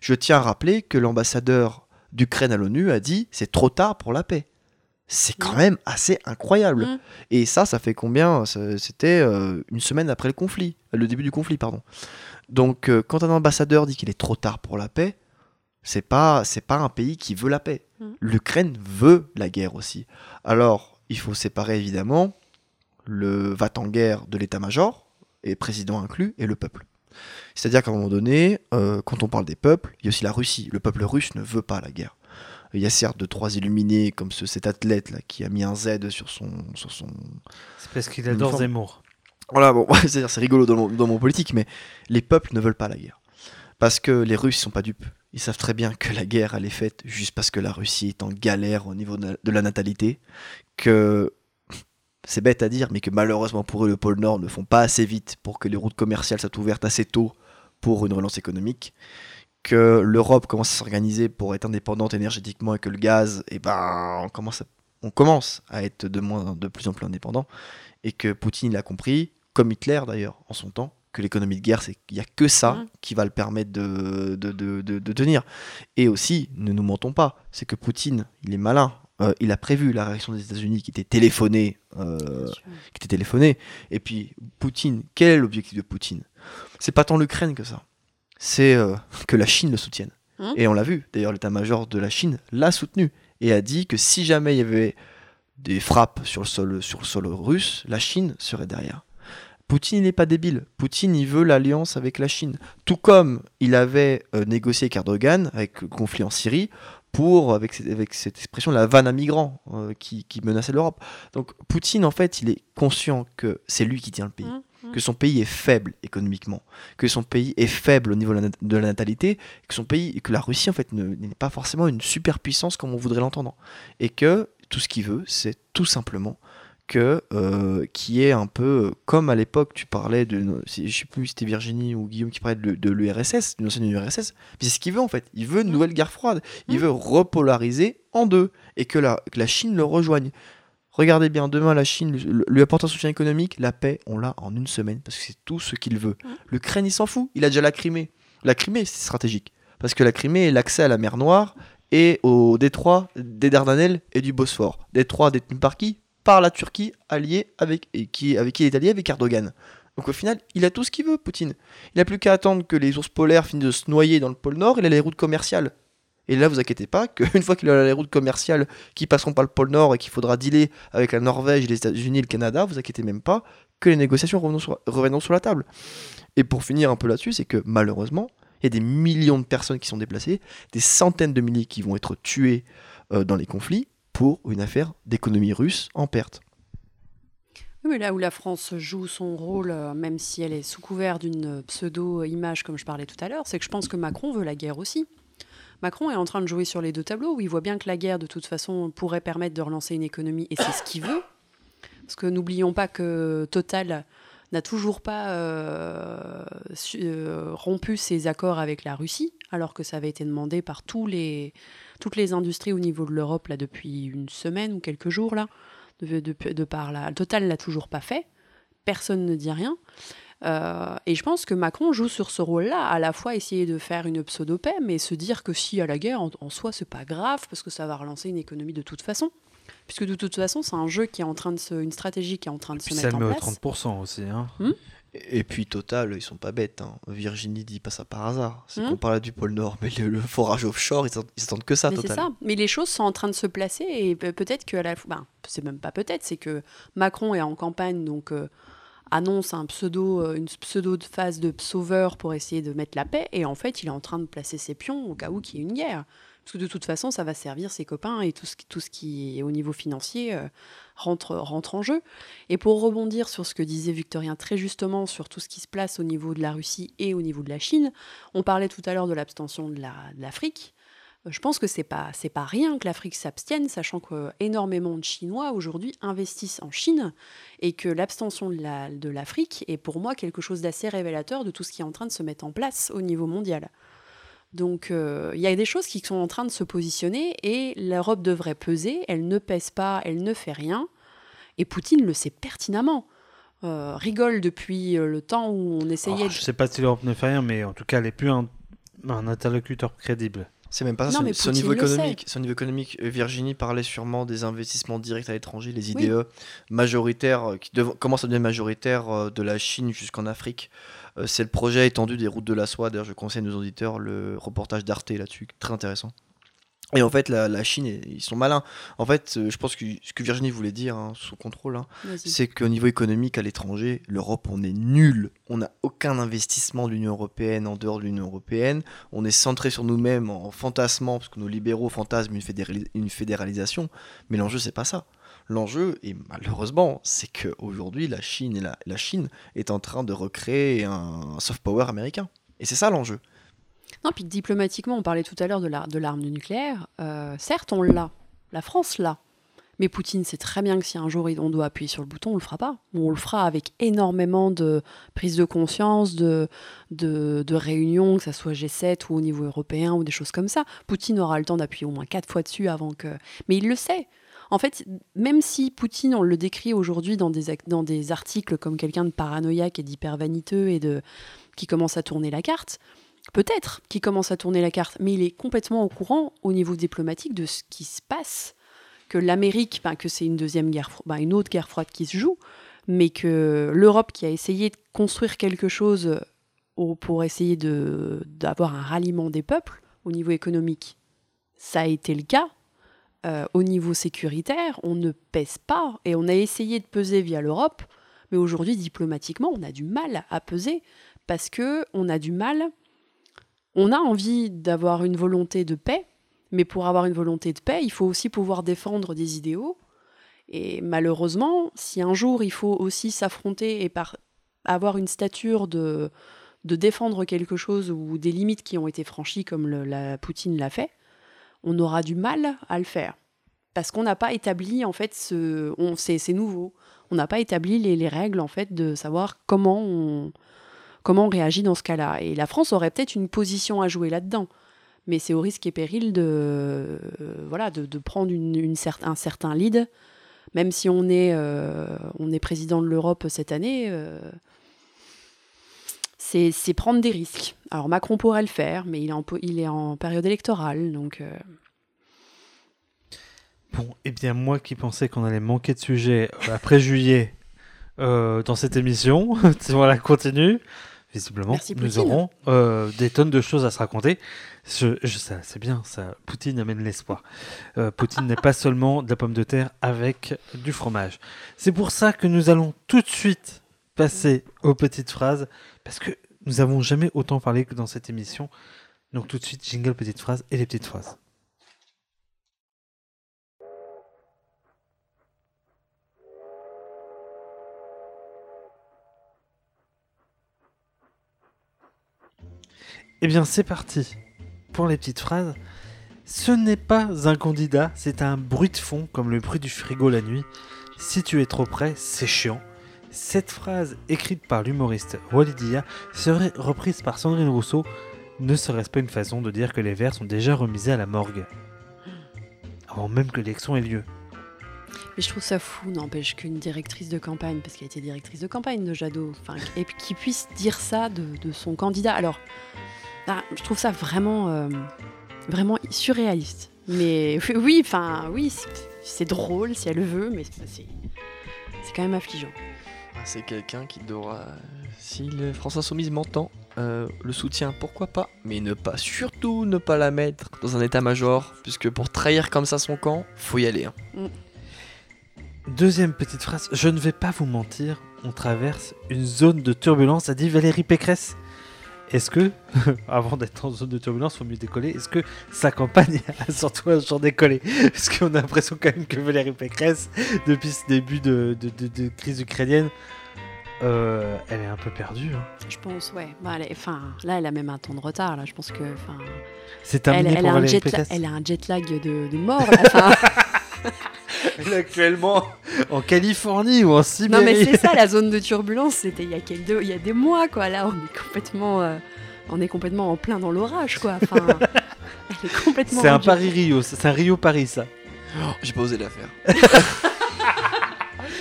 Je tiens à rappeler que l'ambassadeur d'Ukraine à l'ONU a dit c'est trop tard pour la paix. C'est quand Mm. même assez incroyable. Mm. Et ça, ça fait combien C'était euh, une semaine après le conflit, le début du conflit, pardon. Donc, euh, quand un ambassadeur dit qu'il est trop tard pour la paix, c'est pas c'est pas un pays qui veut la paix. Mm. L'Ukraine veut la guerre aussi. Alors, il faut séparer évidemment le va-t-en-guerre de l'état-major, et président inclus, et le peuple. C'est-à-dire qu'à un moment donné, euh, quand on parle des peuples, il y a aussi la Russie. Le peuple russe ne veut pas la guerre. Il y a certes deux, trois illuminés, comme ce, cet athlète là qui a mis un Z sur son, sur son, C'est parce qu'il adore Uniforme. Zemmour. voilà, bon, c'est-à-dire c'est rigolo dans mon, dans mon politique, mais les peuples ne veulent pas la guerre. Parce que les Russes sont pas dupes. Ils savent très bien que la guerre, elle est faite juste parce que la Russie est en galère au niveau de de la natalité, que c'est bête à dire, mais que malheureusement pour eux, le pôle Nord ne font pas assez vite pour que les routes commerciales soient ouvertes assez tôt pour une relance économique, que l'Europe commence à s'organiser pour être indépendante énergétiquement et que le gaz, eh ben, on commence à, on commence à être de, moins, de plus en plus indépendant, et que Poutine l'a compris, comme Hitler d'ailleurs en son temps, que l'économie de guerre, c'est qu'il n'y a que ça qui va le permettre de, de, de, de- de tenir. Et aussi, ne nous mentons pas, c'est que Poutine, il est malin. Euh, il a prévu la réaction des États-Unis qui était téléphonée, euh, qui était téléphonée. Et puis, Poutine, quel est l'objectif de Poutine? C'est pas tant l'Ukraine que ça. C'est euh, que la Chine le soutienne. Mhm. Et on l'a vu. D'ailleurs, l'état-major de la Chine l'a soutenu et a dit que si jamais il y avait des frappes sur le sol, sur le sol russe, la Chine serait derrière. Poutine, n'est pas débile. Poutine, il veut l'alliance avec la Chine. Tout comme il avait euh, négocié avec Erdogan, avec le conflit en Syrie, pour, avec, cette- avec cette expression, la vanne à migrants euh, qui, qui menaçait l'Europe. Donc Poutine, en fait, il est conscient que c'est lui qui tient le pays Mm, mm. que son pays est faible économiquement, que son pays est faible au niveau de la, natalité, que son pays, que la Russie en fait ne- n'est pas forcément une superpuissance comme on voudrait l'entendre, et que tout ce qu'il veut, c'est tout simplement que euh, qui est un peu comme à l'époque tu parlais de je sais plus si c'était Virginie ou Guillaume qui parlait de, de l'URSS d'une ancienne URSS mais c'est ce qu'il veut en fait il veut une Mm. nouvelle guerre froide il Mm. veut repolariser en deux et que la, que la Chine le rejoigne Regardez bien, demain la Chine lui, lui apporte un soutien économique, la paix, on l'a en une semaine, parce que c'est tout ce qu'il veut. Mm. L'Ukraine, il s'en fout, il a déjà la Crimée. La Crimée, c'est stratégique, parce que la Crimée est l'accès à la mer Noire et au détroit des Dardanelles et du Bosphore. Détroit détenu par qui Par la Turquie, alliée avec, et qui, avec qui il est allié avec Erdogan. Donc au final, il a tout ce qu'il veut, Poutine. Il n'a plus qu'à attendre que les ours polaires finissent de se noyer dans le pôle Nord, il a les routes commerciales. Et là, vous inquiétez pas qu'une fois qu'il a les routes commerciales qui passeront par le pôle Nord et qu'il faudra dealer avec la Norvège, les États-Unis et le Canada, vous inquiétez même pas que les négociations reviendront sur, la table. Et pour finir un peu là-dessus, c'est que malheureusement, il y a des millions de personnes qui sont déplacées, des centaines de milliers qui vont être tués euh, dans les conflits pour une affaire d'économie russe en perte. Oui, là où la France joue son rôle, euh, même si elle est sous couvert d'une pseudo-image, comme je parlais tout à l'heure, c'est que je pense que Macron veut la guerre aussi. Macron est en train de jouer sur les deux tableaux, où il voit bien que la guerre, de toute façon, pourrait permettre de relancer une économie, et c'est ce qu'il veut. Parce que n'oublions pas que Total n'a toujours pas euh, euh, rompu ses accords avec la Russie, alors que ça avait été demandé par tous les, toutes les industries au niveau de l'Europe là depuis une semaine ou quelques jours là, de, de, de par la Total l'a toujours pas fait. Personne ne dit rien. Euh, et je pense que Macron joue sur ce rôle-là, à la fois essayer de faire une pseudo-paix, mais se dire que si à la guerre, en, en soi, c'est pas grave, parce que ça va relancer une économie de toute façon. Puisque de toute façon, c'est un jeu qui est en train de se, une stratégie qui est en train de se ça mettre le en met au place. 30% aussi. Hein. Et et puis Total, ils sont pas bêtes. hein. Virginie dit pas ça par hasard. C'est Hmm. qu'on parle du pôle Nord, mais le, le forage offshore, ils s'attendent que ça, Mais Total. ça. Mais les choses sont en train de se placer et pe- peut-être que à la ben, c'est même pas peut-être, c'est que Macron est en campagne, donc euh, annonce un pseudo, euh, une pseudo phase de sauveur pour essayer de mettre la paix, et en fait, il est en train de placer ses pions au cas où qu'il y ait une guerre. Parce que de toute façon, ça va servir ses copains et tout ce, qui- tout ce qui est au niveau financier euh, rentre, rentre en jeu. Et pour rebondir sur ce que disait Victorien très justement sur tout ce qui se place au niveau de la Russie et au niveau de la Chine, on parlait tout à l'heure de l'abstention de la- de l'Afrique. Euh, Je pense que c'est pas pas rien que l'Afrique s'abstienne, sachant que énormément de Chinois aujourd'hui investissent en Chine et que l'abstention de la- de l'Afrique est pour moi quelque chose d'assez révélateur de tout ce qui est en train de se mettre en place au niveau mondial. Donc euh, il y a des choses qui sont en train de se positionner et l'Europe devrait peser. Elle ne pèse pas, elle ne fait rien. Et Poutine le sait pertinemment. Euh, rigole depuis euh, le temps où on essayait. Oh, de- je sais pas si l'Europe ne fait rien, mais en tout cas, elle est plus un, un interlocuteur crédible. C'est même pas ça. Non, son- mais son, Poutine niveau économique, son niveau économique, Virginie parlait sûrement des investissements directs à l'étranger, les Oui. IDE majoritaires, qui dev- commencent à devenir majoritaires de la Chine jusqu'en Afrique. Euh, c'est le projet étendu des routes de la soie. D'ailleurs, je conseille à nos auditeurs le reportage d'Arte là-dessus, très intéressant. Et en fait, la, la Chine, ils sont malins. En fait, euh, je pense que ce que Virginie voulait dire, hein, sous contrôle, hein, c'est qu'au niveau économique à l'étranger, l'Europe, on est nul. On n'a aucun investissement de l'Union européenne en dehors de l'Union européenne. On est centré sur nous-mêmes en fantasmant, parce que nos libéraux fantasment une, une fédéralisation. Mais l'enjeu, c'est pas ça. L'enjeu, et malheureusement, c'est qu'aujourd'hui, la Chine, la, Chine est en train de recréer un, soft power américain. Et c'est ça l'enjeu. Non, puis diplomatiquement, on parlait tout à l'heure de la- de l'arme nucléaire. Euh, certes, on l'a. La France l'a. Mais Poutine sait très bien que si un jour on doit appuyer sur le bouton, on le fera pas. On le fera avec énormément de prise de conscience, de, de, de réunions, que ça soit G7 ou au niveau européen ou des choses comme ça. Poutine aura le temps d'appuyer au moins quatre fois dessus avant que. Mais il le sait. En fait, même si Poutine, on le décrit aujourd'hui dans des, dans des articles comme quelqu'un de paranoïaque et d'hyper vaniteux et de qui commence à tourner la carte, peut-être qu'il commence à tourner la carte, mais il est complètement au courant au niveau diplomatique de ce qui se passe, que l'Amérique, ben, que c'est une deuxième guerre, ben, une autre guerre froide qui se joue, mais que l'Europe qui a essayé de construire quelque chose au- pour essayer d'avoir un ralliement des peuples au niveau économique, ça a été le cas. Euh, au niveau sécuritaire, on ne pèse pas et on a essayé de peser via l'Europe, mais aujourd'hui diplomatiquement, on a du mal à peser parce que on a du mal on a envie d'avoir une volonté de paix, mais pour avoir une volonté de paix, il faut aussi pouvoir défendre des idéaux. Et malheureusement, si un jour il faut aussi s'affronter et avoir une stature de, de défendre quelque chose ou des limites qui ont été franchies comme la Poutine l'a fait, on aura du mal à le faire. Parce qu'on n'a pas établi, en fait, ce, on, c'est, nouveau. On n'a pas établi les, les règles, en fait, de savoir comment on, comment on réagit dans ce cas-là. Et la France aurait peut-être une position à jouer là-dedans. Mais c'est au risque et péril de, euh, voilà, de, prendre une, un certain lead. Même si on est, euh, on est président de l'Europe cette année, euh, c'est prendre des risques. Alors Macron pourrait le faire, mais il est en, po- il est en période électorale. Donc, euh, Bon, eh bien, moi qui pensais qu'on allait manquer de sujets euh, après juillet euh, dans cette émission, voilà, continue. Visiblement, Merci, nous Poutine. aurons euh, des tonnes de choses à se raconter. Je, c'est bien, ça. Poutine amène l'espoir. Euh, Poutine n'est pas seulement de la pomme de terre avec du fromage. C'est pour ça que nous allons tout de suite passer aux petites phrases, parce que nous avons jamais autant parlé que dans cette émission. Donc tout de suite, jingle petites phrases et les petites phrases. Eh bien, c'est parti pour les petites phrases. Ce n'est pas un candidat, c'est un bruit de fond, comme le bruit du frigo la nuit. Si tu es trop près, c'est chiant. Cette phrase, écrite par l'humoriste Walidia, serait reprise par Sandrine Rousseau. Ne serait-ce pas une façon de dire que les Verts sont déjà remisés à la morgue? Avant même que l'élection ait lieu. Mais je trouve ça fou, n'empêche qu'une directrice de campagne, parce qu'elle était directrice de campagne de Jadot, et qu'il puisse dire ça de, son candidat. Alors, ah, je trouve ça vraiment, euh, vraiment surréaliste. Mais oui, enfin, oui, c'est- drôle si elle le veut, mais c'est quand même affligeant. C'est quelqu'un qui doit, si le France Insoumise m'entend, euh, le soutien, pourquoi pas, mais ne pas, surtout ne pas la mettre dans un état-major, puisque pour trahir comme ça son camp, faut y aller. hein. Deuxième petite phrase, je ne vais pas vous mentir, on traverse une zone de turbulence, a dit Valérie Pécresse. Est-ce que, avant d'être en zone de turbulence, il faut mieux décoller Est-ce que sa campagne a surtout un jour décollé Parce qu'on a l'impression quand même que Valérie Pécresse, depuis ce début de, de- de- de crise ukrainienne, euh, elle est un peu perdue. hein. Je pense, ouais. Bah, est- là, elle a même un temps de retard. Là, je pense que. C'est Elle, terminé elle pour a un jet, elle a un jet lag de, de mort. là, actuellement en Californie ou en Sibérie. non, mais c'est ça, la zone de turbulence. C'était il y a quelques, il y a des mois, quoi. Là, on est complètement, euh, on est complètement en plein dans l'orage, quoi. Enfin, elle est complètement. C'est un en Paris-Rio, c'est un Rio-Paris ça. Oh, J'ai pas osé la faire.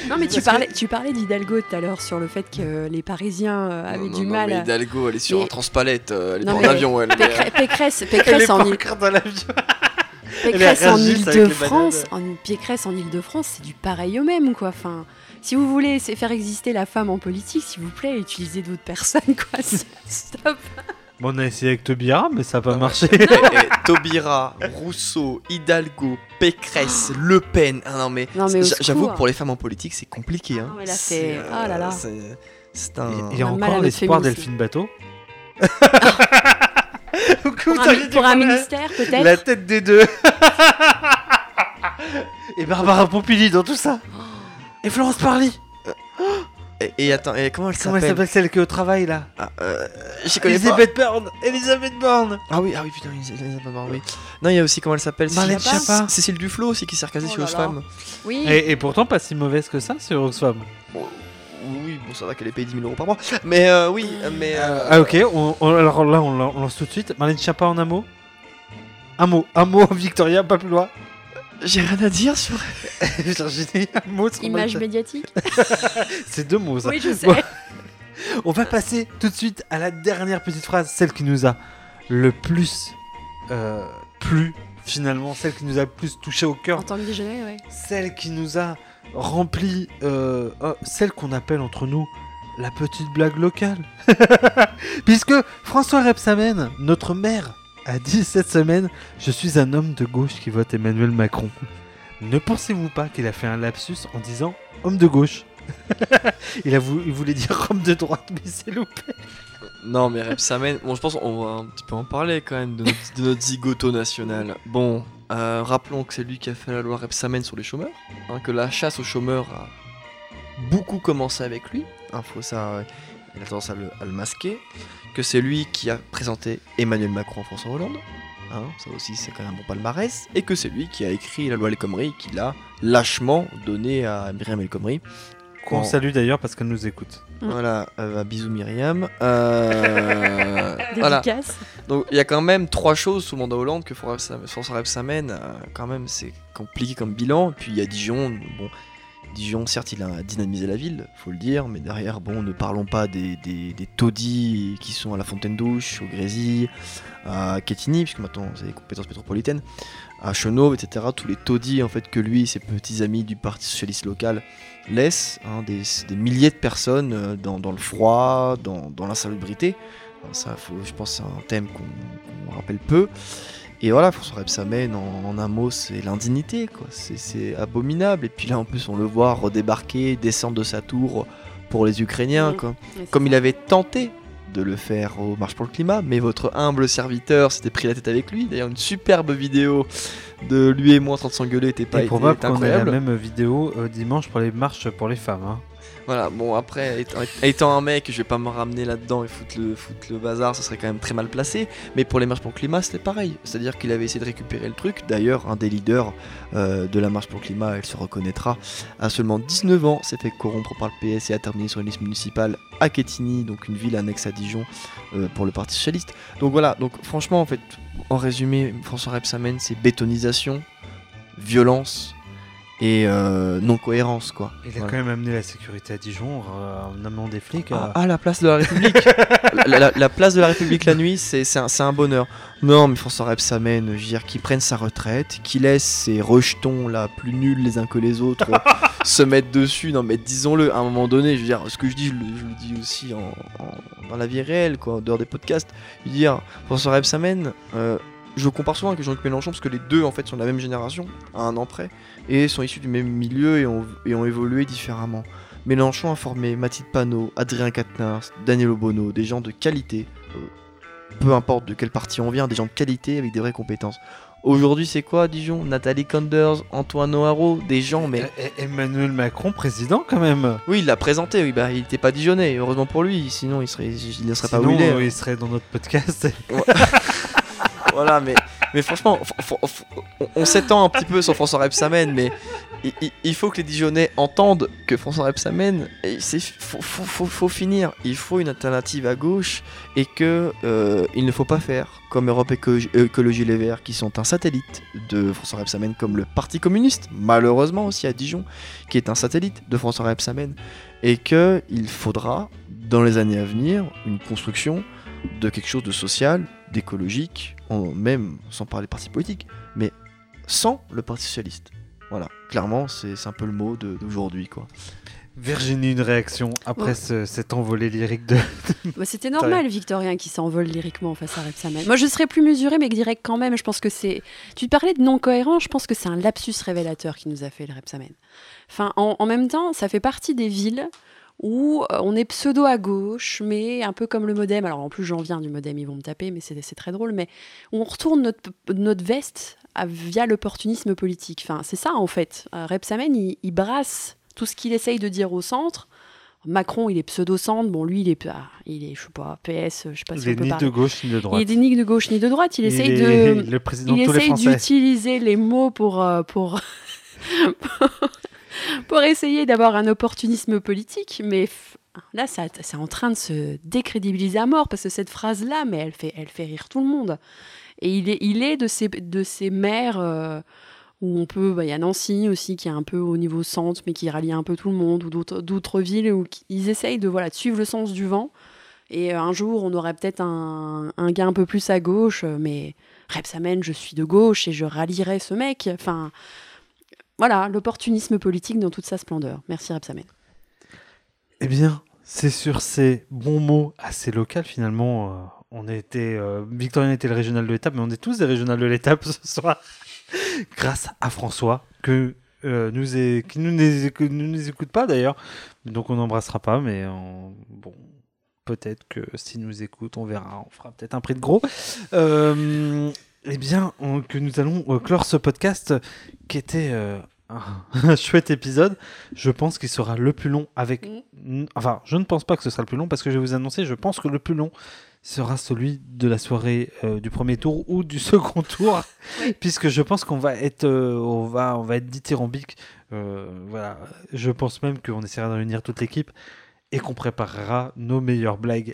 Non, mais tu parlais, tu parlais d'Hidalgo tout à l'heure sur le fait que les Parisiens euh, avaient Non, du non, mal. mais à- Hidalgo, elle est sur Mais- un transpalette, euh, elle est Non, en mais- avion, elle. euh, Pécresse, Pécresse, Elle est Pécresse en, pas L'avion. Pécresse en Ile-de-France, en Pécresse en Ile-de-France, c'est du pareil au même, quoi. Enfin, si vous voulez c'est faire exister la femme en politique, s'il vous plaît, utilisez d'autres personnes, quoi. Stop. Bon, on a essayé avec Tobira, mais ça n'a pas Ah ouais. marché. Eh, Taubira, Rousseau, Hidalgo, Pécresse, Le Pen. Ah non, mais, j'avoue pour les femmes en politique, c'est compliqué. Hein. Ah ouais, là, C'est, ah là là. c'est- un. Il y a encore l'espoir. Delphine Bateau. Pour un, pour un ministère, peut-être La tête des deux. Et Barbara Pompili dans tout ça. Et Florence Parly. Et, et attends, et comment elle Comment elle s'appelle s'appelle celle qui est au travail là ah, euh, Je connais pas. Elisabeth Borne. Elisabeth Borne. Ah oui, ah oui, putain, Elisabeth Borne, oui. Non, il y a aussi comment elle s'appelle Marlène Cécile- Schiappa. Cécile Duflo aussi qui s'est recasée Oh chez là Oxfam. Oui. Et, et pourtant pas si mauvaise que ça sur Oxfam. Oui, bon, ça va qu'elle ait payé 10 000 euros par mois. Mais euh, oui, mais. euh, Ah ok, on, on- alors là on, lan- on lance tout de suite. Marlène Schiappa en un mot Un mot, un mot Victoria, pas plus loin. J'ai rien à dire sur. Virginie, un mot sur Image médiatique C'est deux mots ça. Oui, je sais. Bon. On va passer tout de suite à la dernière petite phrase, celle qui nous a le plus euh, plu finalement, celle qui nous a le plus touché au En cœur, tant que déjeuner, ouais. celle qui nous a rempli, euh, celle qu'on appelle entre nous la petite blague locale. Puisque François Rebsamen, notre maire, a dit cette semaine Je suis un homme de gauche qui vote Emmanuel Macron. Ne pensez-vous pas qu'il a fait un lapsus en disant homme de gauche? Il, voulait dire homme de droite, mais c'est loupé. Non, mais Repsamen, bon, je pense qu'on va un petit peu en parler quand même de notre zigoto national. Bon, euh, rappelons que c'est lui qui a fait la loi Repsamen sur les chômeurs, hein, que la chasse aux chômeurs a beaucoup commencé avec lui. Hein, faut ça, euh, il a tendance à le, à le masquer. Que c'est lui qui a présenté Emmanuel Macron à François Hollande. Hein, ça aussi, c'est quand même un bon palmarès. Et que c'est lui qui a écrit la loi El Khomri, qu'il a lâchement donné à Myriam El Khomri. Qu'on En- salue d'ailleurs parce qu'elle nous écoute. Mm. Voilà, euh, bah, bisous Myriam. Euh, voilà. Donc il y a quand même trois choses sous le mandat Hollande que François François Rebsamen, euh, quand même, c'est compliqué comme bilan. Puis il y a Dijon, bon, Dijon, certes, il a dynamisé la ville, faut le dire, mais derrière, bon, ne parlons pas des, des, des taudis qui sont à la Fontaine d'Ouche, au Grésy, à Quetigny, puisque maintenant c'est des compétences métropolitaines, à Chenauve, etc. Tous les taudis, en fait, que lui ses petits amis du Parti Socialiste local laissent, hein, des, des milliers de personnes euh, dans, dans le froid, dans, dans l'insalubrité. Ça, faut, je pense, que c'est un thème qu'on rappelle peu. Et voilà, François Rebsamen, en, en un mot, c'est l'indignité, quoi. C'est- abominable. Et puis là, en plus, on le voit redébarquer, descendre de sa tour pour les Ukrainiens, quoi. Comme ça. il avait tenté de le faire au Marche pour le Climat, mais votre humble serviteur s'était pris la tête avec lui. D'ailleurs, une superbe vidéo de lui et moi en train de s'engueuler était pas Et probable qu'on ait la même vidéo euh, dimanche pour les marches pour les femmes. hein. Voilà, bon après, étant, un mec, je vais pas me ramener là-dedans et foutre le, foutre le bazar, ça serait quand même très mal placé. Mais pour les marches pour le climat, c'était pareil. C'est-à-dire qu'il avait essayé de récupérer le truc. D'ailleurs, un des leaders euh, de la marche pour le climat, elle se reconnaîtra, à seulement 19 ans, s'est fait corrompre par le PS et a terminé sur une liste municipale à Quetigny, donc une ville annexe à Dijon, euh, pour le Parti Socialiste. Donc voilà, donc franchement, en fait, en résumé, François Rebsamen, c'est bétonisation, violence et euh, non-cohérence, quoi. Il a Voilà. quand même amené la sécurité à Dijon euh, en amenant des flics. Ah, euh, ah, la place de la République la, la- la place de la République la nuit, c'est c'est un, un bonheur. Non, mais François Rebsamen, je veux dire, qu'il prenne sa retraite, qu'il laisse ses rejetons là, plus nuls les uns que les autres, se mettre dessus. Non, mais disons-le, à un moment donné, je veux dire, ce que je dis, je le, je le dis aussi en, en- dans la vie réelle, quoi, en dehors des podcasts. Je veux dire, François Rebsamen, euh, je compare souvent avec Jean-Luc Mélenchon parce que les deux en fait sont de la même génération, à un an près, et sont issus du même milieu et ont, et ont évolué différemment. Mélenchon a formé Mathilde Panot, Adrien Quatennens, Daniel Obono, des gens de qualité, euh, peu importe de quel parti on vient, des gens de qualité avec des vraies compétences. Aujourd'hui, c'est quoi Dijon? Nathalie Conders, Antoine Noharo, des gens, mais. Emmanuel Macron, président quand même. Oui, il l'a présenté, oui, bah il était pas dijonnais, heureusement pour lui, sinon il serait, il ne serait pas où il est. il serait dans notre podcast. voilà, mais, franchement, on, s'étend un petit peu sur François Rebsamen, mais il, faut que les Dijonnais entendent que François Rebsamen, il faut, finir. Il faut une alternative à gauche et que euh, il ne faut pas faire comme Europe Éco- Écologie Les Verts, qui sont un satellite de François Rebsamen, comme le Parti communiste, malheureusement aussi à Dijon, qui est un satellite de François Rebsamen, et que il faudra dans les années à venir une construction de quelque chose de social, d'écologique, en- même sans parler parti politique, mais sans le Parti Socialiste. Voilà, clairement, c'est un peu le mot de- d'aujourd'hui, quoi. Virginie, une réaction après Ouais. ce- cette envolée lyrique de. Bah, C'était normal, Victorien, qui s'envole lyriquement face à Rebsamen. Moi, je serais plus mesuré, mais direct quand même. Je pense que c'est. Tu parlais de non cohérent, je pense que c'est un lapsus révélateur qui nous a fait le Rebsamen. Enfin, en, en même temps, ça fait partie des villes où euh, on est pseudo à gauche, mais un peu comme le modem. Alors en plus, j'en viens du modem, ils vont me taper, mais c'est très drôle. Mais on retourne notre, notre veste à- via l'opportunisme politique. Enfin, c'est ça en fait. Euh, Rebsamen, il, il brasse tout ce qu'il essaye de dire au centre. Macron, il est pseudo-centre. Bon, lui, il est, ah, il est, je sais pas, PS, je sais pas si Il on peut ni parler. de gauche ni de droite. Il est ni de gauche ni de droite. Il, essaye est de, le président il essaye d'utiliser les mots pour, euh, pour, pour essayer d'avoir un opportunisme politique, mais là, ça, c'est en train de se décrédibiliser à mort parce que cette phrase-là, mais elle fait, elle fait rire tout le monde. Et il est, de ces, de ces maires euh, où on peut, bah, il y a Nancy aussi qui est un peu au niveau centre, mais qui rallie un peu tout le monde, ou d'autres, villes où ils essayent de, voilà, suivre le sens du vent. Et euh, un jour, on aurait peut-être un, un gars un peu plus à gauche, euh, mais Rebsamen, je suis de gauche et je rallierai ce mec. Enfin, voilà, l'opportunisme politique dans toute sa splendeur. Merci Rebsamen. Eh bien, c'est sur ces bons mots assez locaux finalement. euh, on était, euh, Victorien était le régional de l'étape, mais on est tous des régionales de l'étape ce soir, grâce à François que euh, nous qui nous ne nous écoute pas d'ailleurs, donc on n'embrassera pas, mais on- bon. Peut-être que s'il nous écoute, on verra. On fera peut-être un prix de gros. Euh, eh bien, on- que nous allons euh, clore ce podcast qui était euh, un, chouette épisode. Je pense qu'il sera le plus long avec. N- Enfin, je ne pense pas que ce sera le plus long parce que je vais vous annoncer, je pense que le plus long sera celui de la soirée euh, du premier tour ou du second tour, puisque je pense qu'on va être, on va, on va être dithyrambique. Voilà, je pense même qu'on essaiera de réunir toute l'équipe et qu'on préparera nos meilleures blagues.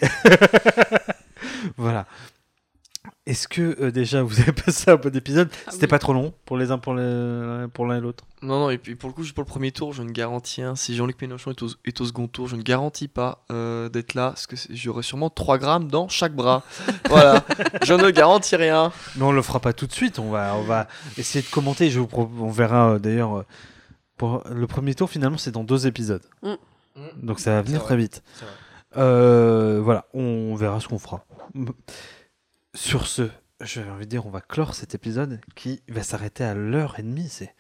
voilà. Est-ce que euh, déjà vous avez passé un bon épisode Ah C'était oui. pas trop long pour les uns pour les- pour l'un et l'autre. Non, non, et puis pour le coup, juste pour le premier tour, je ne garantis rien. Si Jean-Luc Mélenchon est au, est au second tour, je ne garantis pas euh, d'être là, parce que j'aurai sûrement 3 grammes dans chaque bras. voilà, je ne garantis rien. Mais on le fera pas tout de suite. On va, on va essayer de commenter. Je vous pro- on verra euh, d'ailleurs. pour le premier tour, finalement, c'est dans deux épisodes. Mm. Donc ça va venir C'est très vrai. vite. C'est vrai. Euh, voilà, on verra ce qu'on fera. Sur ce, j'ai envie de dire, on va clore cet épisode qui va s'arrêter à l'heure et demie. C'est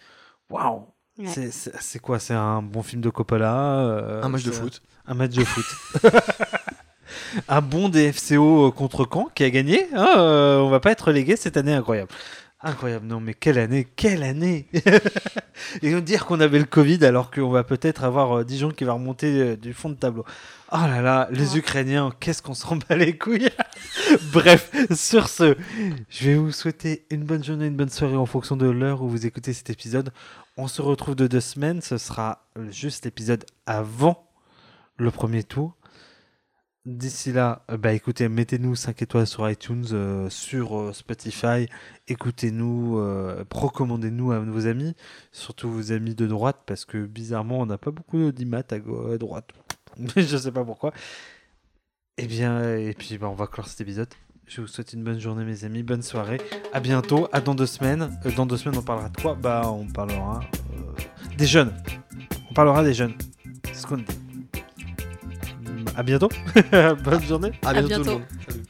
waouh. Ouais. C'est- quoi? C'est un bon film de Coppola euh, Un match de foot. Un match de foot. un bon DFCO contre Caen qui a gagné. hein, euh, on va pas être relégué cette année, incroyable. Incroyable, non mais quelle année, quelle année Et dire qu'on avait le Covid alors qu'on va peut-être avoir euh, Dijon qui va remonter euh, du fond de tableau. Oh là là, les Oh. Ukrainiens, qu'est-ce qu'on s'en bat les couilles Bref, sur ce, je vais vous souhaiter une bonne journée, une bonne soirée en fonction de l'heure où vous écoutez cet épisode. On se retrouve de deux semaines, ce sera juste l'épisode avant le premier tour. D'ici là, euh, bah écoutez, mettez-nous 5 étoiles sur iTunes, euh, sur euh, Spotify, écoutez-nous, euh, recommandez-nous à vos amis, surtout vos amis de droite, parce que bizarrement, on n'a pas beaucoup d'IMAT à, à droite. Je sais pas pourquoi. Et bien, et puis bah, on va clore cet épisode. Je vous souhaite une bonne journée, mes amis, bonne soirée. À bientôt, à dans deux semaines. Euh, dans deux semaines, on parlera de quoi? Bah, on parlera euh, des jeunes. On parlera des jeunes. C'est ce qu'on dit. À bientôt. bonne journée. À À bientôt, tout le bientôt. monde. Salut.